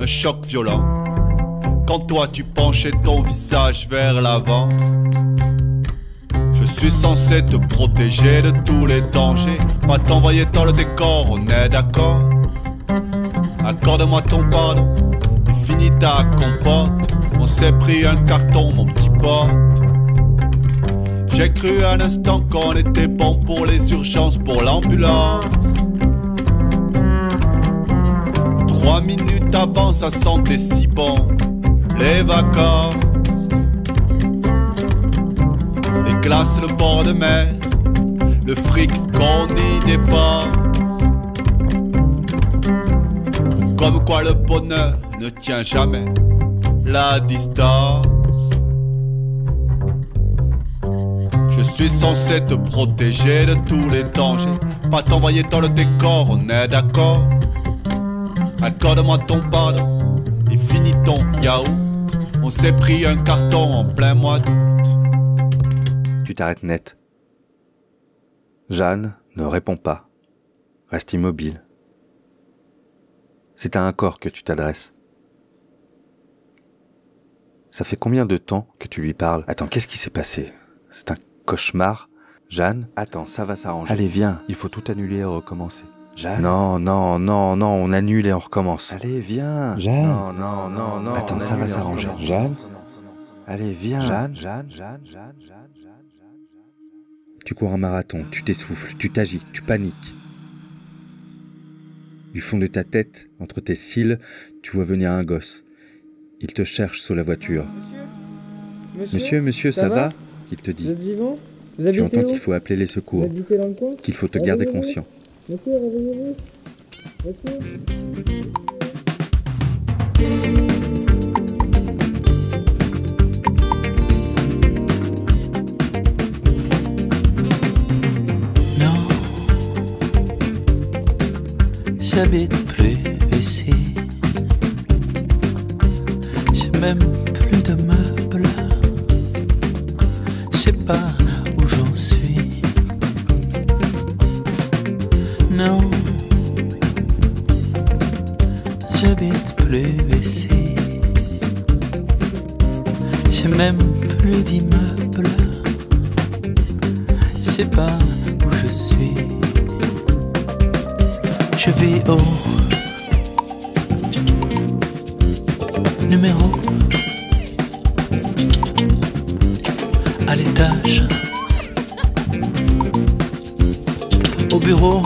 Un choc violent. Quand toi tu penchais ton visage vers l'avant. Je suis censé te protéger de tous les dangers. Pas t'envoyer dans le décor, on est d'accord. Accorde-moi ton pardon et finis ta compote. On s'est pris un carton, mon petit pote. J'ai cru un instant qu'on était bon pour les urgences, pour l'ambulance. Trois minutes avant, ça sentait si bon. Les vacances, les glaces, le bord de mer, le fric qu'on y dépense. Comme quoi le bonheur ne tient jamais la distance. Je suis censé te protéger de tous les dangers, pas t'envoyer dans le décor, on est d'accord. Accorde-moi ton pardon et finis ton yaourt. On s'est pris un carton en plein mois d'août. Tu t'arrêtes net. Jeanne ne répond pas. Reste immobile. C'est à un corps que tu t'adresses. Ça fait combien de temps que tu lui parles? Attends, qu'est-ce qui s'est passé? C'est un cauchemar Jeanne? Attends, ça va s'arranger. Allez, viens, il faut tout annuler et recommencer. Jeanne Non, non, non, non, on annule et on recommence. Allez, viens Jeanne Non, non, non, non. Attends, on ça va annule et on s'arranger. recommence. Jeanne Allez, viens Jeanne Jeanne, Jeanne, Jeanne, Jeanne, Jeanne, Jeanne. Tu cours un marathon, tu t'essouffles, tu t'agites, tu paniques. Du fond de ta tête, entre tes cils, tu vois venir un gosse. Il te cherche sous la voiture. Monsieur, monsieur, ça, va, Il te dit. Vous êtes vivant Vous Tu habitez entends où qu'il faut appeler les secours, Vous habitez dans le coin qu'il faut te garder conscient. Monsieur, réveillez-vous. Non, j'habite plus ici. J'ai même plus de meubles. Je sais pas Non, j'habite plus ici. J'ai même plus d'immeubles. Je sais pas où je suis. Je vis au numéro à l'étage. Au bureau.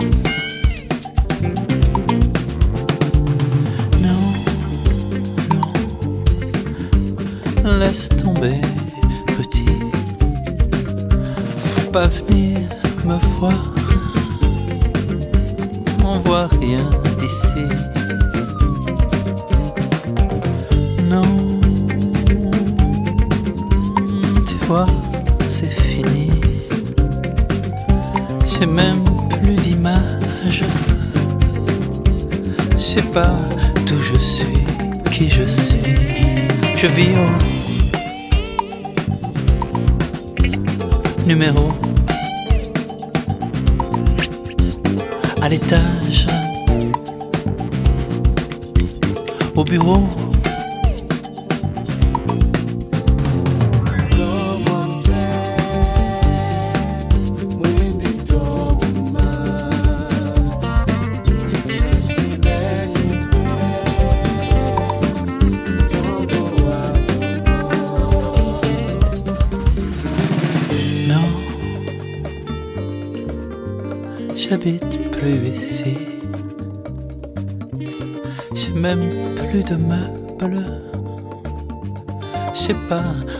Je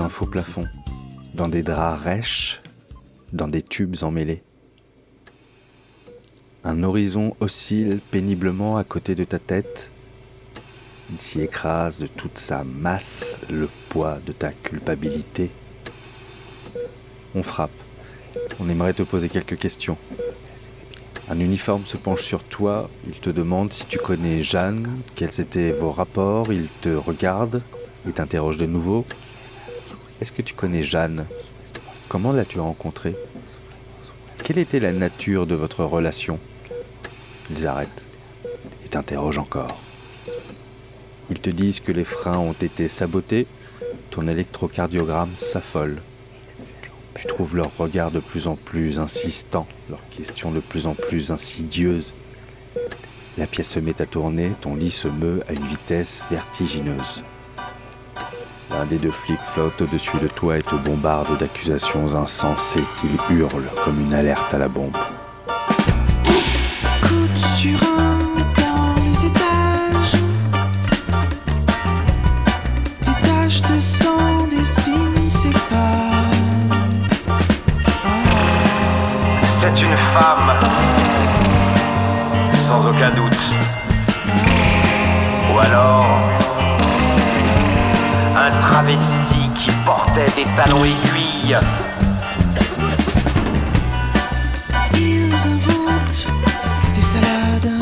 un faux plafond, dans des draps rêches, dans des tubes emmêlés. Un horizon oscille péniblement à côté de ta tête. Il s'y écrase de toute sa masse le poids de ta culpabilité. On frappe. On aimerait te poser quelques questions. Un uniforme se penche sur toi, il te demande si tu connais Jeanne, quels étaient vos rapports, il te regarde et t'interroge de nouveau. Est-ce que tu connais Jeanne? Comment l'as-tu rencontrée? Quelle était la nature de votre relation? Ils arrêtent et t'interrogent encore. Ils te disent que les freins ont été sabotés, ton électrocardiogramme s'affole. Tu trouves leur regard de plus en plus insistant, leurs questions de plus en plus insidieuses. La pièce se met à tourner, ton lit se meut à une vitesse vertigineuse. L'un des deux flics flotte au-dessus de toi et te bombarde d'accusations insensées qu'il hurle comme une alerte à la bombe. Des talons aiguilles. Ils inventent des salades.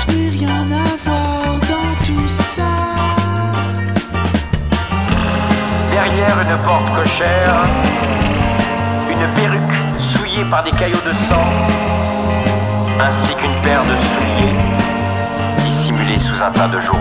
Je n'ai rien à voir dans tout ça. Derrière une porte cochère, une perruque souillée par des caillots de sang, ainsi qu'une paire de souliers dissimulés sous un tas de journaux.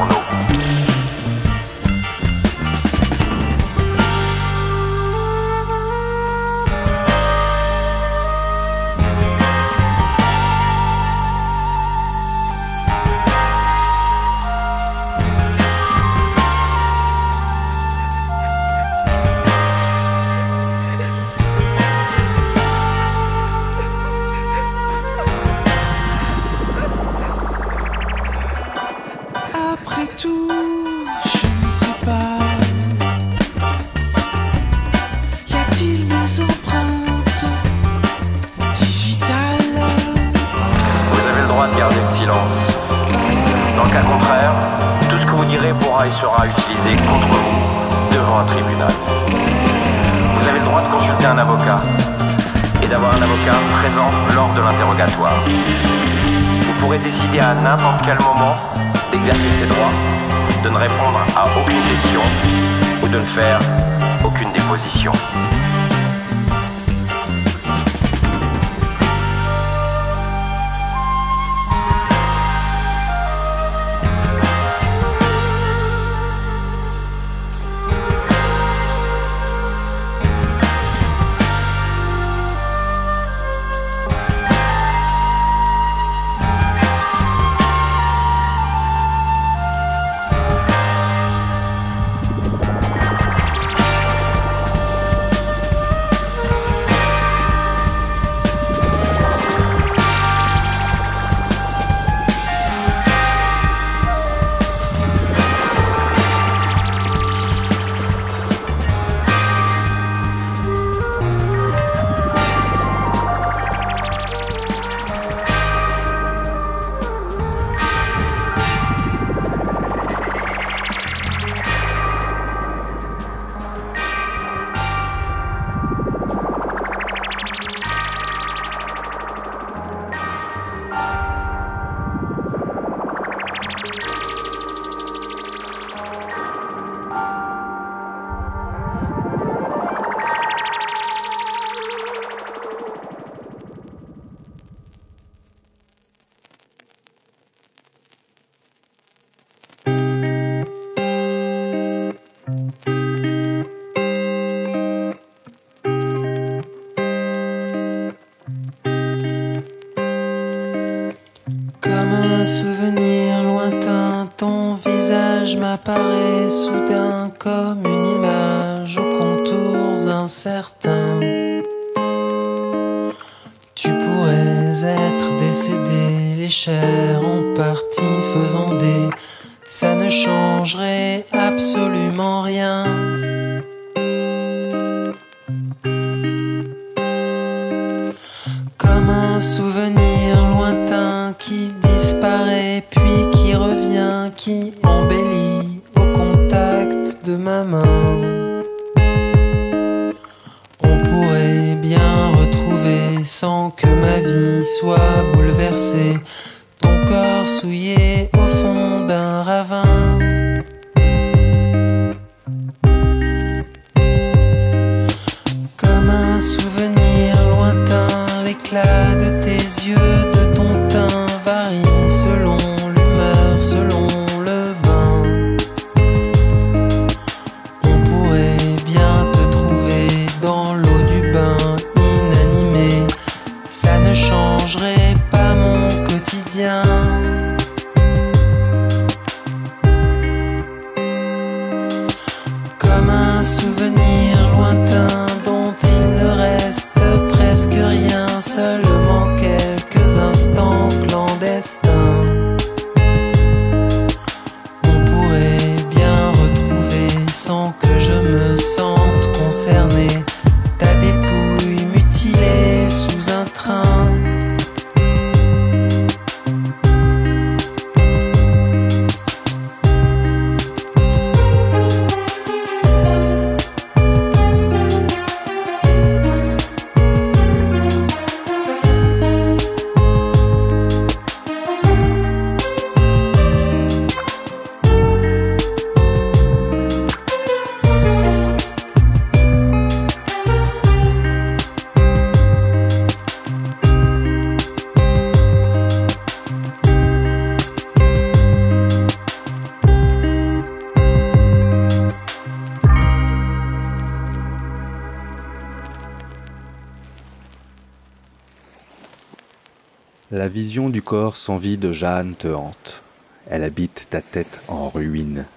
vision du corps sans vie de Jeanne te hante. Elle habite ta tête en ruine.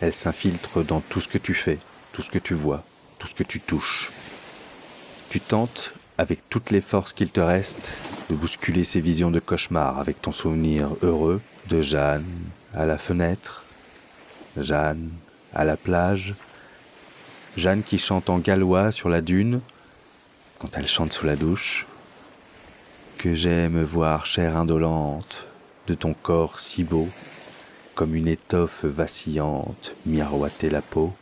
Elle s'infiltre dans tout ce que tu fais, tout ce que tu vois, tout ce que tu touches. Tu tentes, avec toutes les forces qu'il te reste, de bousculer ces visions de cauchemar avec ton souvenir heureux de Jeanne à la fenêtre, Jeanne à la plage, Jeanne qui chante en gallois sur la dune, quand elle chante sous la douche, j'aime voir, chair indolente, de ton corps si beau, comme une étoffe vacillante, miroiter la peau.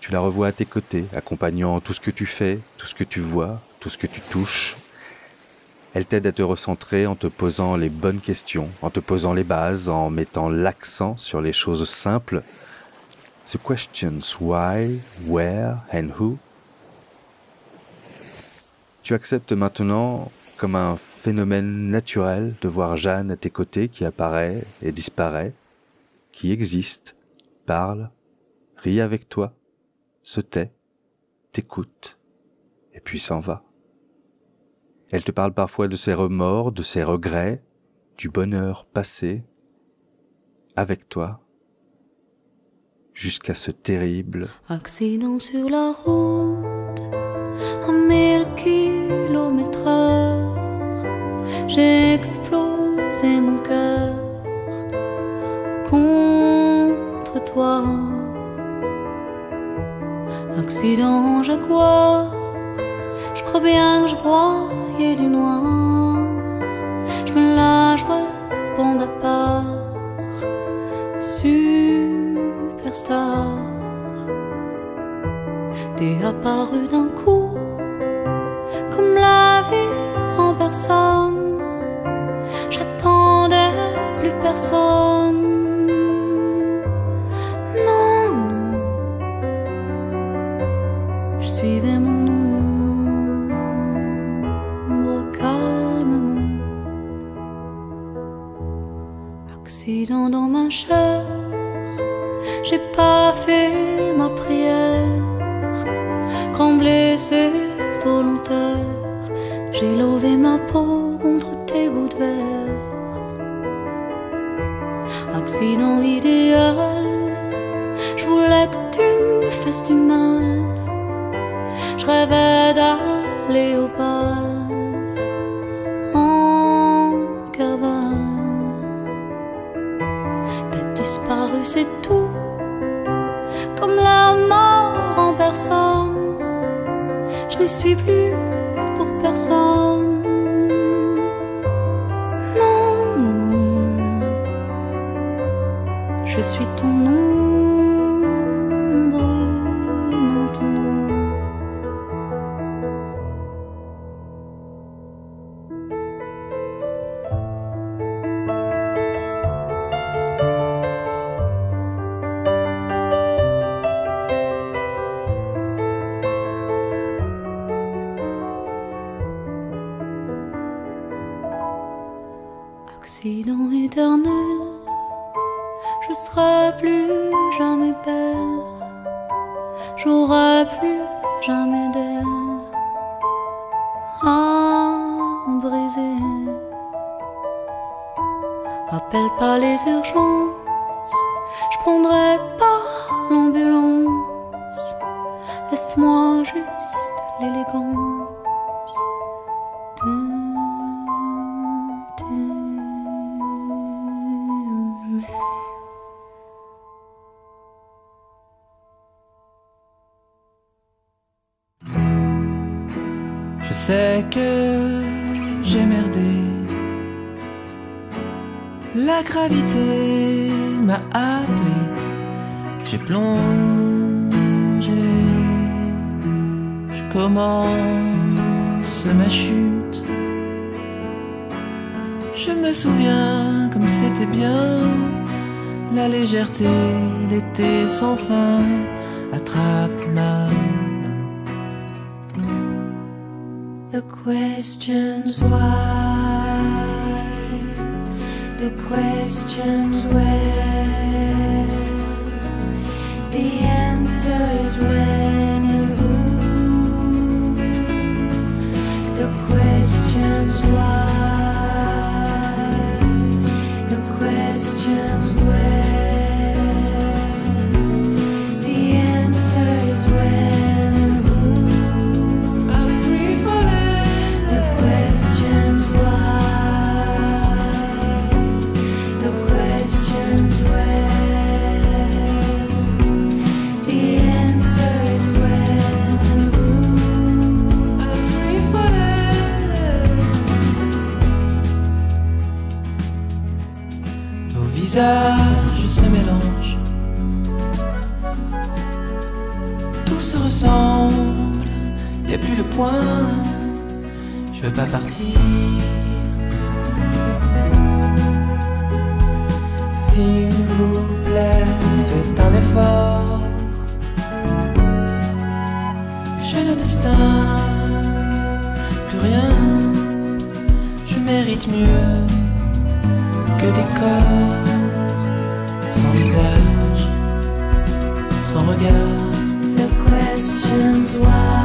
Tu la revois à tes côtés, accompagnant tout ce que tu fais, tout ce que tu vois, tout ce que tu touches. Elle t'aide à te recentrer en te posant les bonnes questions, en te posant les bases, en mettant l'accent sur les choses simples. The questions why, where and who tu acceptes maintenant comme un phénomène naturel de voir Jeanne à tes côtés qui apparaît et disparaît, qui existe, parle, rit avec toi, se tait, t'écoute, et puis s'en va. Elle te parle parfois de ses remords, de ses regrets, du bonheur passé, avec toi, jusqu'à ce terrible Accident sur la route, à mille kilomètres heure, j'ai explosé mon cœur contre toi. Accident jaguar, je crois bien que je broyais du noir, je me jouais bande à part, superstar. T'es apparu d'un coup, comme la vie en personne. J'attendais plus personne. Non, non, je suivais mon ombre calmement. Accident dans ma chair, j'ai pas fait ma prière. Grand blessé volontaire, j'ai lové ma peau contre tes bouts de verre. Accident idéal, je voulais que tu me fasses du mal. Je rêvais d'aller au bal en cavale. T'as disparu, c'est tout, comme la mort en personne. Je n'y suis plus pour personne. Non, je suis ton ombre gravité m'a appelé. J'ai plongé. Je commence ma chute. Je me souviens comme c'était bien. La légèreté, l'été sans fin. Attrape ma The questions why, the questions where, the answers when and who, the questions why, visages se mélangent. Tout se ressemble, y a plus le point. Je veux pas partir. S'il vous plaît, faites un effort. Je ne distingue plus rien. Je mérite mieux que des corps questions why,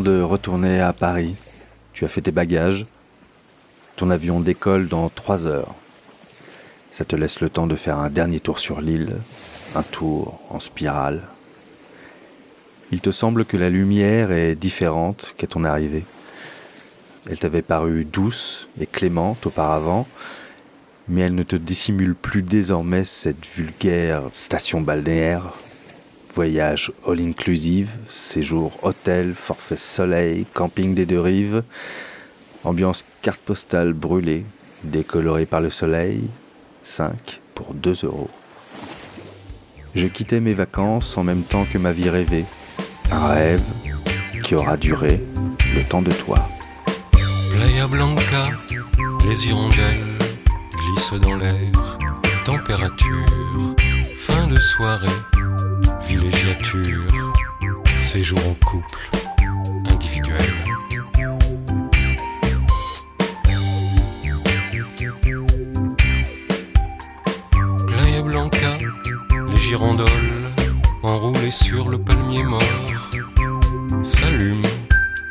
de retourner à Paris. Tu as fait tes bagages. Ton avion décolle dans trois heures. Ça te laisse le temps de faire un dernier tour sur l'île, un tour en spirale. Il te semble que la lumière est différente qu'à ton arrivée. Elle t'avait paru douce et clémente auparavant, mais elle ne te dissimule plus désormais cette vulgaire station balnéaire Voyage all-inclusive, séjour hôtel, forfait soleil, camping des deux rives, ambiance carte postale brûlée, décolorée par le soleil, 5 pour 2 euros. Je quittais mes vacances en même temps que ma vie rêvée, un rêve qui aura duré le temps de toi. Playa Blanca, les hirondelles glissent dans l'air. Température, fin de soirée, villégiature, séjour en couple, individuel. Playa Blanca, les girandoles enroulées sur le palmier mort s'allument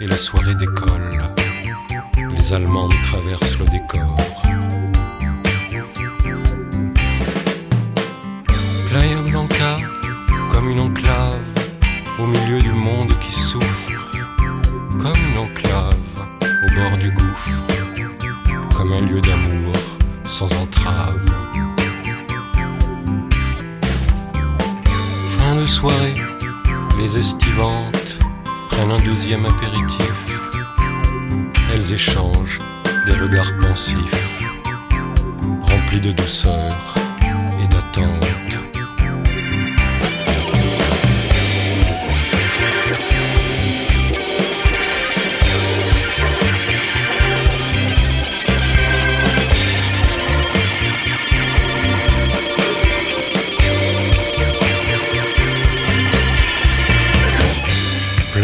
et la soirée décolle. Les Allemandes traversent le décor. Playa Blanca, comme une enclave au milieu du monde qui souffre, comme une enclave au bord du gouffre, comme un lieu d'amour sans entrave. Fin de soirée, les estivantes prennent un deuxième apéritif. Elles échangent des regards pensifs, remplis de douceur et d'attente.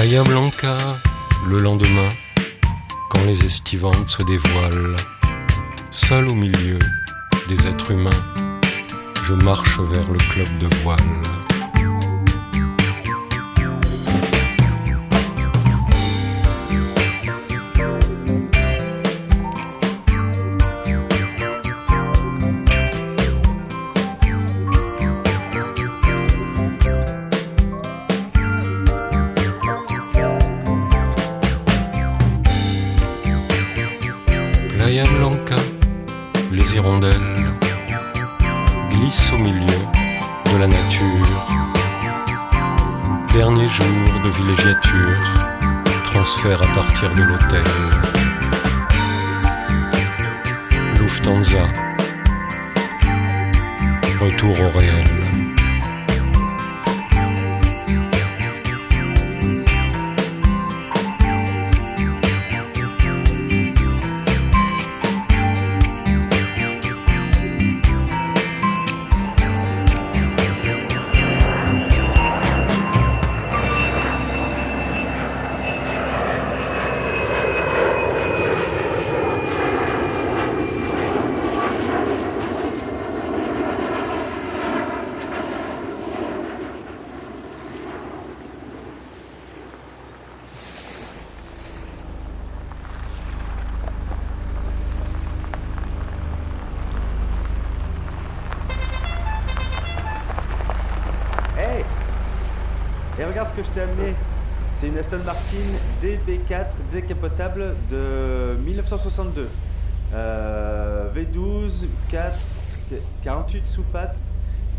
Playa Blanca, le lendemain, quand les estivantes se dévoilent, seul au milieu des êtres humains, je marche vers le club de voile. Décapotable de 1962. Euh, V12, 4, 48 sous pattes.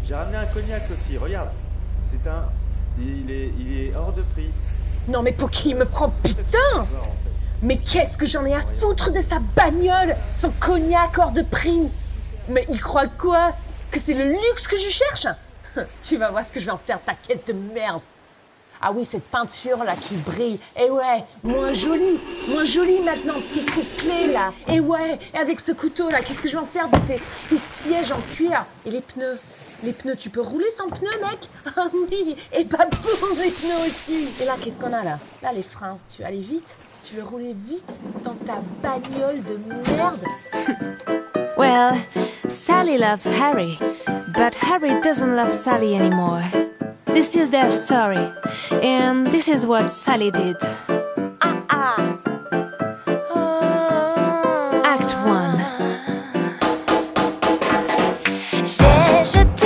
J'ai ramené un cognac aussi, regarde. C'est un. Il est, il est hors de prix. Non mais pour qui il me prend putain Mais qu'est-ce que j'en ai à foutre de sa bagnole Son cognac hors de prix? Mais il croit quoi? Que c'est le luxe que je cherche? Tu vas voir ce que je vais en faire ta caisse de merde ah oui, cette peinture là qui brille. Et ouais, moins jolie, moins jolie maintenant, petit coup de clé là. Et ouais, et avec ce couteau là, qu'est-ce que je vais en faire de tes, tes sièges en cuir? Et les pneus? Les pneus, tu peux rouler sans pneus, mec? Ah oui Et pas pour les pneus aussi Et là, qu'est-ce qu'on a là? Là, les freins. Tu veux aller vite? Tu veux rouler vite dans ta bagnole de merde? Well, Sally loves Harry, but Harry doesn't love Sally anymore. This is their story, and this is what Sally did. Uh-uh. Act 1 J'ai jeté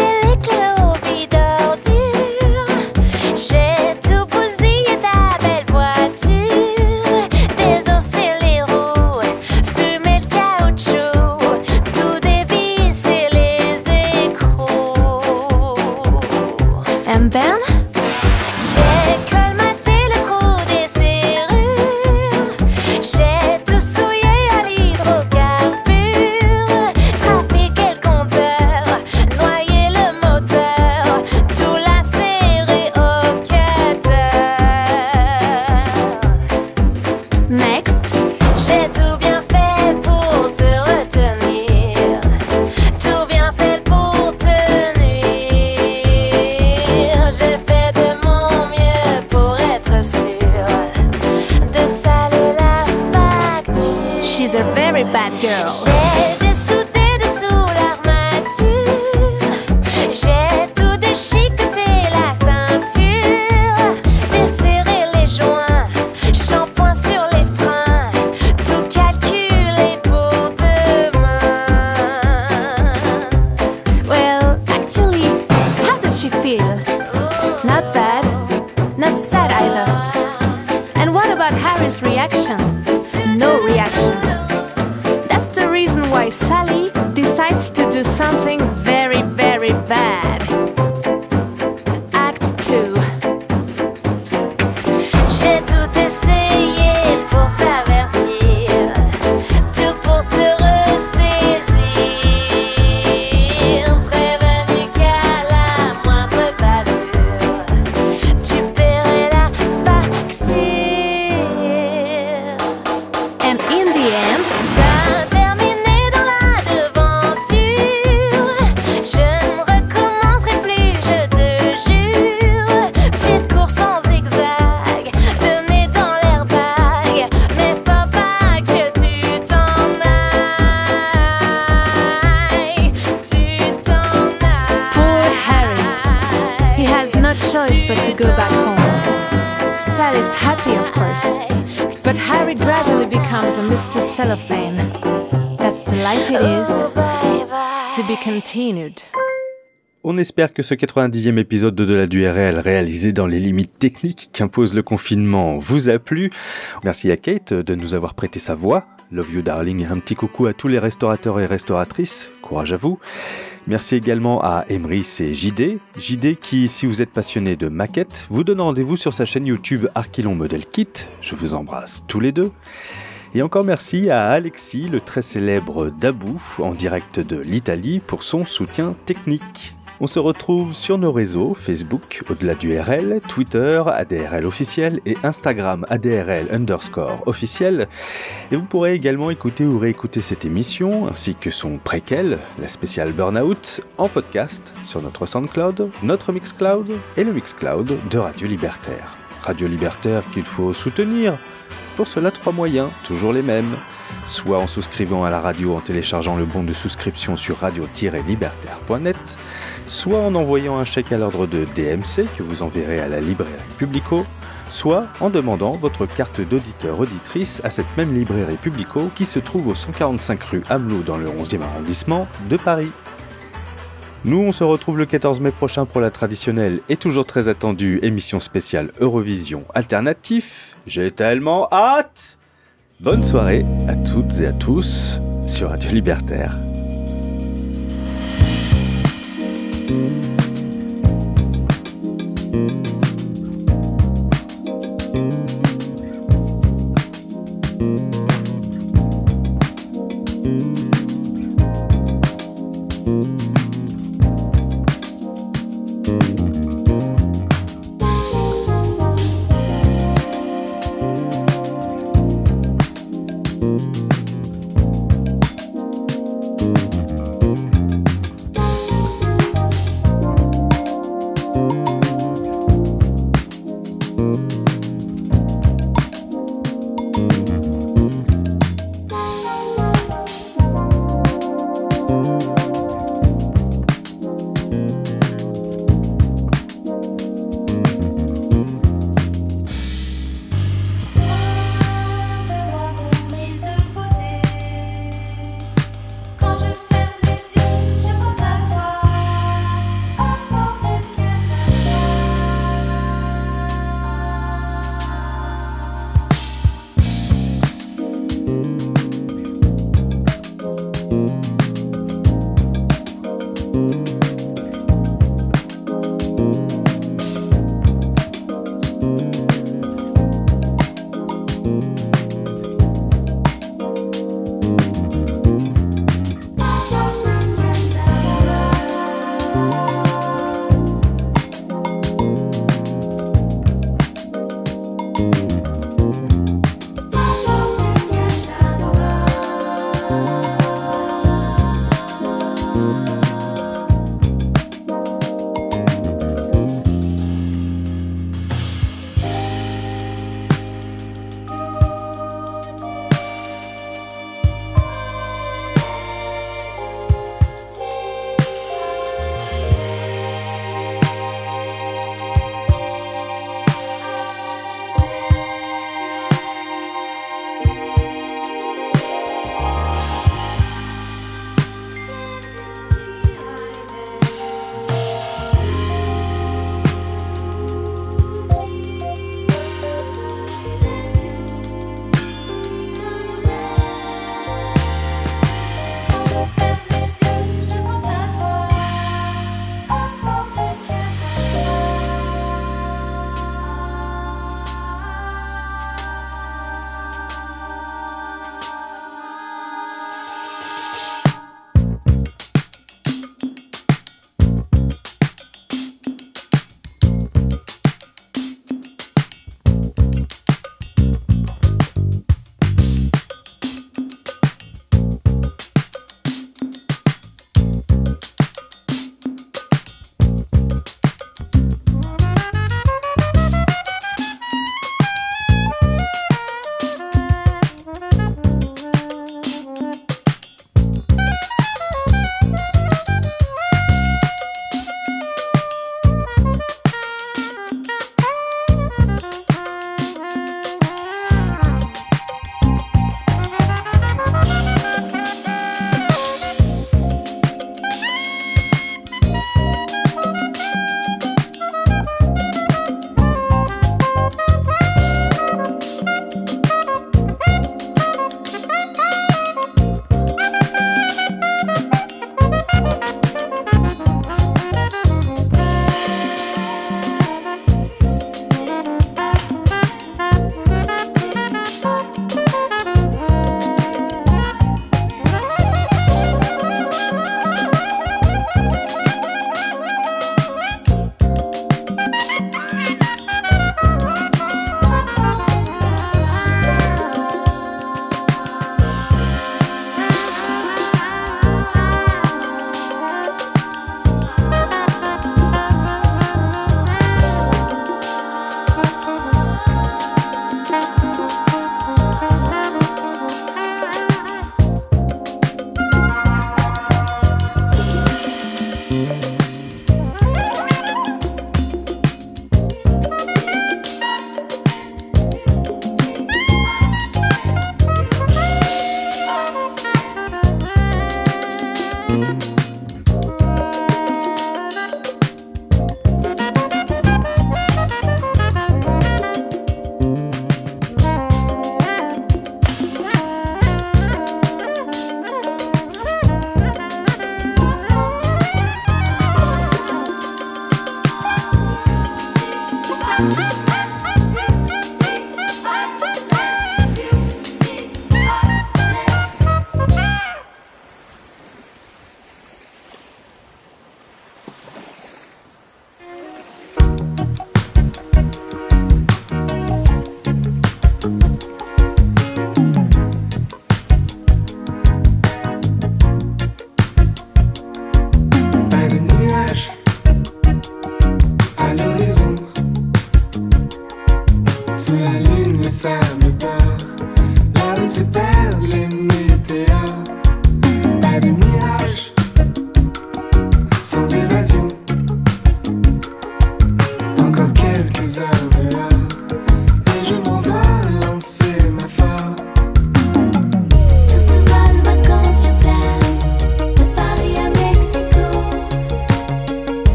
Cellophane. That's the life it is. To be continued. On espère que ce 90e épisode de du RL réalisé dans les limites techniques qu'impose le confinement vous a plu. Merci à Kate de nous avoir prêté sa voix. Love you darling, un petit coucou à tous les restaurateurs et restauratrices. Courage à vous. Merci également à Emrys et JD. JD qui, si vous êtes passionné de maquettes, vous donne rendez-vous sur sa chaîne YouTube Archilon Model Kit. Je vous embrasse tous les deux. Et encore merci à Alexis, le très célèbre Dabou, en direct de l'Italie, pour son soutien technique. On se retrouve sur nos réseaux Facebook au-delà du RL, Twitter ADRL officiel et Instagram ADRL underscore officiel. Et vous pourrez également écouter ou réécouter cette émission ainsi que son préquel, la spéciale Burnout, en podcast sur notre SoundCloud, notre Mixcloud et le Mixcloud de Radio Libertaire. Radio Libertaire qu'il faut soutenir. Pour cela, trois moyens, toujours les mêmes soit en souscrivant à la radio en téléchargeant le bon de souscription sur radio-libertaire.net, soit en envoyant un chèque à l'ordre de DMC que vous enverrez à la librairie Publico, soit en demandant votre carte d'auditeur-auditrice à cette même librairie Publico qui se trouve au 145 rue Hamelot dans le 11e arrondissement de Paris. Nous, on se retrouve le 14 mai prochain pour la traditionnelle et toujours très attendue émission spéciale Eurovision Alternatif. J'ai tellement hâte Bonne soirée à toutes et à tous sur Radio Libertaire.